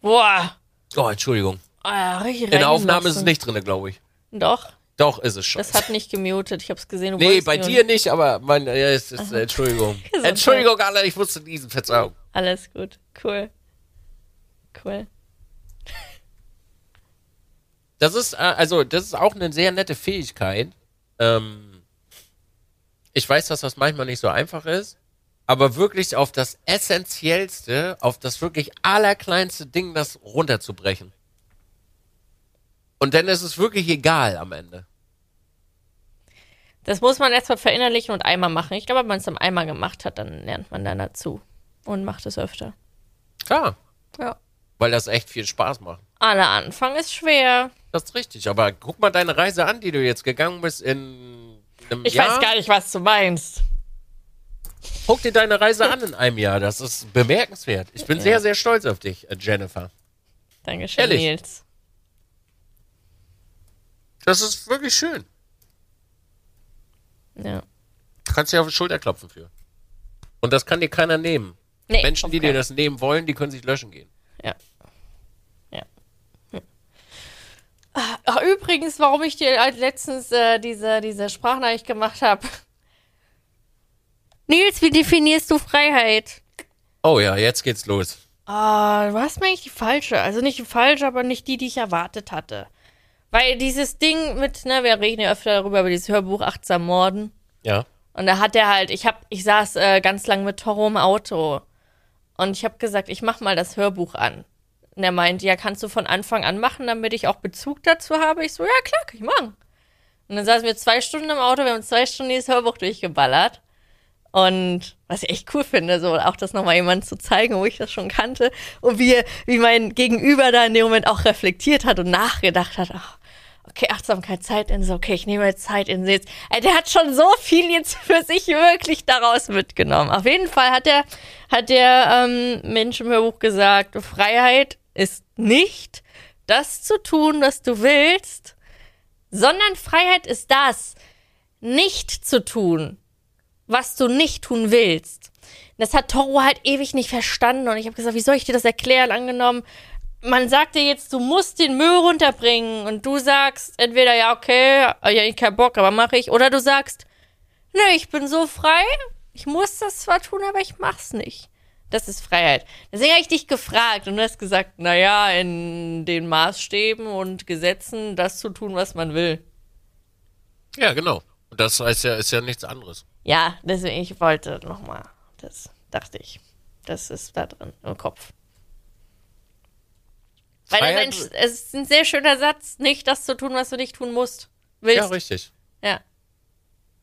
Boah. Oh, Entschuldigung. Ah, richtig In der Aufnahme ist es nicht drin, glaube ich. Doch, Doch, ist es schon. das hat nicht gemutet. Ich hab's gesehen. Du Nee, bei dir nicht, aber mein, ja, es ist, äh, Entschuldigung. Gesundheit. Entschuldigung, alle, ich musste diesen Verzeihung. Alles gut. Cool. Cool. Das ist, äh, also, das ist auch eine sehr nette Fähigkeit. Ähm, ich weiß, dass das manchmal nicht so einfach ist, aber wirklich auf das Essentiellste, auf das wirklich allerkleinste Ding, das runterzubrechen. Und dann ist es wirklich egal am Ende. Das muss man erstmal verinnerlichen und einmal machen. Ich glaube, wenn man es dann einmal gemacht hat, dann lernt man dann dazu und macht es öfter. Klar, Ja. weil das echt viel Spaß macht. Aller Anfang ist schwer. Das ist richtig, aber guck mal deine Reise an, die du jetzt gegangen bist in einem Ich Jahr. weiß gar nicht, was du meinst. Guck dir deine Reise an in einem Jahr. Das ist bemerkenswert. Ich bin sehr, sehr stolz auf dich, äh, Jennifer. Dankeschön, Ehrlich? Nils. Das ist wirklich schön. Ja. Du kannst dir auf die Schulter klopfen für. Und das kann dir keiner nehmen. Nee, Menschen, die dir das nehmen wollen, die können sich löschen gehen. Ja. Ja. Hm. Ach, übrigens, warum ich dir halt letztens äh, diese, diese Sprachnachricht gemacht habe. Nils, wie definierst du Freiheit? Oh ja, jetzt geht's los. Ah, du hast mir eigentlich die falsche. Also nicht die falsche, aber nicht die, die ich erwartet hatte. Weil dieses Ding mit, ne, wir reden ja öfter darüber, über dieses Hörbuch Achtsam Morden. Ja. Und da hat er halt, ich hab, ich saß äh, ganz lang mit Toro im Auto. Und ich habe gesagt, ich mach mal das Hörbuch an. Und er meint, ja, kannst du von Anfang an machen, damit ich auch Bezug dazu habe? Ich so, ja, klar, kann ich machen. Und dann saßen wir zwei Stunden im Auto, wir haben zwei Stunden dieses Hörbuch durchgeballert. Und was ich echt cool finde, so auch das nochmal jemandem zu zeigen, wo ich das schon kannte. Und wie, wie mein Gegenüber da in dem Moment auch reflektiert hat und nachgedacht hat, ach, okay, Achtsamkeit, Zeitinsel, okay, ich nehme jetzt Zeitinsel. Jetzt, der hat schon so viel jetzt für sich wirklich daraus mitgenommen. Auf jeden Fall hat der, hat der ähm, Mensch im Hörbuch gesagt, Freiheit ist nicht das zu tun, was du willst, sondern Freiheit ist das, nicht zu tun, was du nicht tun willst. Das hat Toro halt ewig nicht verstanden und ich habe gesagt, wie soll ich dir das erklären? Angenommen, man sagt dir jetzt, du musst den Müll runterbringen und du sagst entweder ja, okay, ja, ich keinen Bock, aber mache ich, oder du sagst, nö, ich bin so frei, ich muss das zwar tun, aber ich mach's nicht. Das ist Freiheit. Deswegen habe ich dich gefragt und du hast gesagt, naja, in den Maßstäben und Gesetzen das zu tun, was man will. Ja, genau. Und das heißt ja, ist ja nichts anderes. Ja, deswegen, ich wollte nochmal, das dachte ich. Das ist da drin im Kopf. Weil Freiheit- ein, es ist ein sehr schöner Satz, nicht das zu tun, was du nicht tun musst. Willst. Ja, richtig. Ja.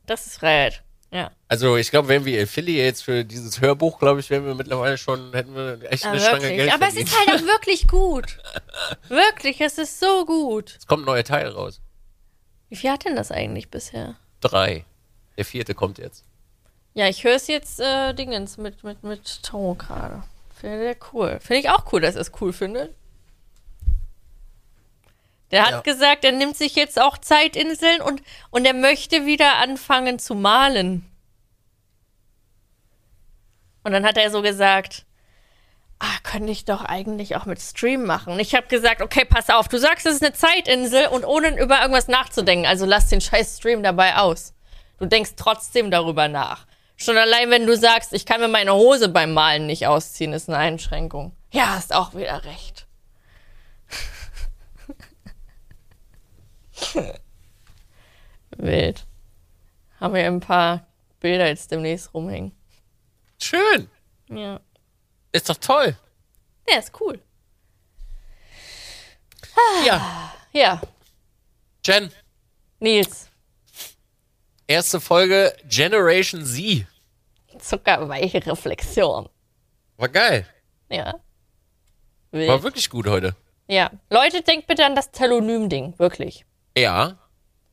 Das ist Freiheit. Ja. Also ich glaube, wenn wir Affiliates für dieses Hörbuch, glaube ich, wären wir mittlerweile schon, hätten wir echt Ja, eine Stange wirklich. Geld Aber es verdient. ist halt auch wirklich gut. wirklich, es ist so gut. Es kommt ein neuer Teil raus. Wie viel hat denn das eigentlich bisher? Drei. Der vierte kommt jetzt. Ja, ich höre es jetzt äh, Dingens mit, mit, mit Ton gerade. Finde ich cool. Finde ich auch cool, dass er es cool findet. Der hat Ja. gesagt, er nimmt sich jetzt auch Zeitinseln und, und er möchte wieder anfangen zu malen. Und dann hat er so gesagt, ah, könnte ich doch eigentlich auch mit Stream machen. Und ich habe gesagt, okay, pass auf, du sagst, es ist eine Zeitinsel und ohne über irgendwas nachzudenken. Also lass den scheiß Stream dabei aus. Du denkst trotzdem darüber nach. Schon allein, wenn du sagst, ich kann mir meine Hose beim Malen nicht ausziehen, ist eine Einschränkung. Ja, hast auch wieder recht. Wild. Haben wir ein paar Bilder jetzt demnächst rumhängen. Schön. Ja. Ist doch toll. Ja, ist cool. Ja. Ja, Jen, Nils. erste Folge Generation Z. Zuckerweiche Reflexion. War geil. Ja. War Wild. wirklich gut heute. Ja. Leute, denkt bitte an das Telonym-Ding. Wirklich. Ja.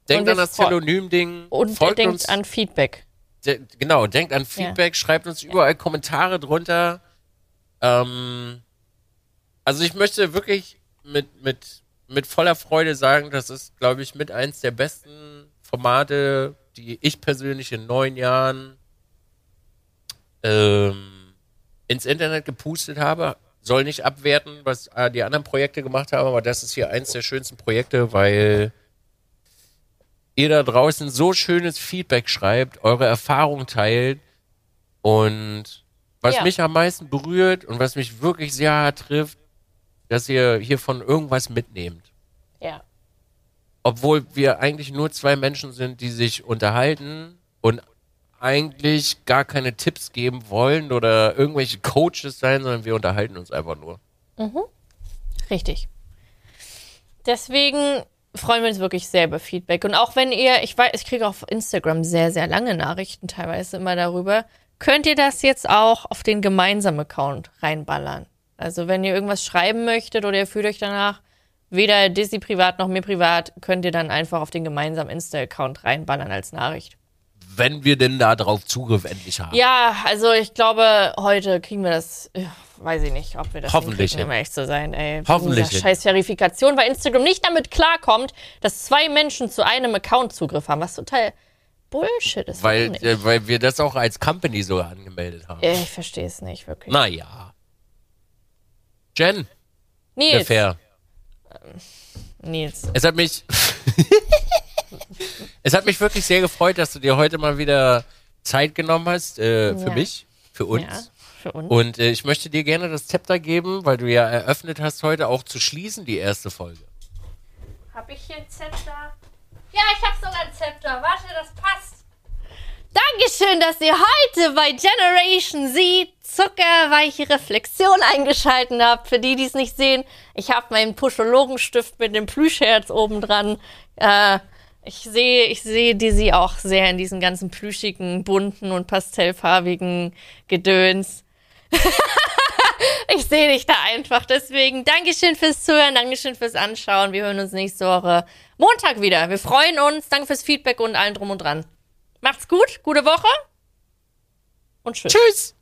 Denkt an das Telonym-Ding. Und Folgt denkt uns. an Feedback. De genau, denkt an Feedback, schreibt uns überall Kommentare drunter. Ähm, also ich möchte wirklich mit, mit, mit voller Freude sagen, das ist, glaube ich, mit eins der besten Formate, die ich persönlich in neun Jahren ähm, ins Internet gepustet habe. Soll nicht abwerten, was äh, die anderen Projekte gemacht haben, aber das ist hier eins der schönsten Projekte, weil ihr da draußen so schönes Feedback schreibt, eure Erfahrungen teilt und was Ja. mich am meisten berührt und was mich wirklich sehr hart trifft, dass ihr hiervon irgendwas mitnehmt. Ja. Obwohl wir eigentlich nur zwei Menschen sind, die sich unterhalten und eigentlich gar keine Tipps geben wollen oder irgendwelche Coaches sein, sondern wir unterhalten uns einfach nur. Richtig. Deswegen freuen wir uns wirklich sehr über Feedback. Und auch wenn ihr, ich weiß, ich kriege auf Instagram sehr, sehr lange Nachrichten teilweise immer darüber, könnt ihr das jetzt auch auf den gemeinsamen Account reinballern. Also wenn ihr irgendwas schreiben möchtet oder ihr fühlt euch danach, weder Disney privat noch mir privat, könnt ihr dann einfach auf den gemeinsamen Insta-Account reinballern als Nachricht. Wenn wir denn da drauf Zugriff endlich haben. Ja, also ich glaube, heute kriegen wir das, weiß ich nicht, ob wir das Hoffentlich hinkriegen, um ehrlich zu sein, ey. Hoffentlich Dieser scheiß Verifikation, weil Instagram nicht damit klarkommt, dass zwei Menschen zu einem Account Zugriff haben, was total Bullshit ist. Weil, äh, weil wir das auch als Company so angemeldet haben. Äh, ich verstehe es nicht, wirklich. Naja. Jen, Nils, Fair. Nils. Es hat mich. es hat mich wirklich sehr gefreut, dass du dir heute mal wieder Zeit genommen hast äh, für Ja. mich, für uns. Ja, für uns. Und äh, ich möchte dir gerne das Zepter geben, weil du ja eröffnet hast, heute auch zu schließen, die erste Folge. Hab ich hier ein Zepter? Ja, ich hab sogar ein Zepter. Warte, das passt. Dankeschön, dass ihr heute bei Generation Z zuckerweiche Reflexion eingeschalten habt. Für die, die es nicht sehen, ich habe meinen Puschologenstift mit dem Plüschherz oben dran. Äh, ich sehe, ich sehe Dizzy auch sehr in diesen ganzen plüschigen, bunten und pastellfarbigen Gedöns. Ich sehe dich da einfach. Deswegen Dankeschön fürs Zuhören, Dankeschön fürs Anschauen. Wir hören uns nächste Woche Montag wieder. Wir freuen uns. Danke fürs Feedback und allen drum und dran. Macht's gut, gute Woche und tschüss. Tschüss!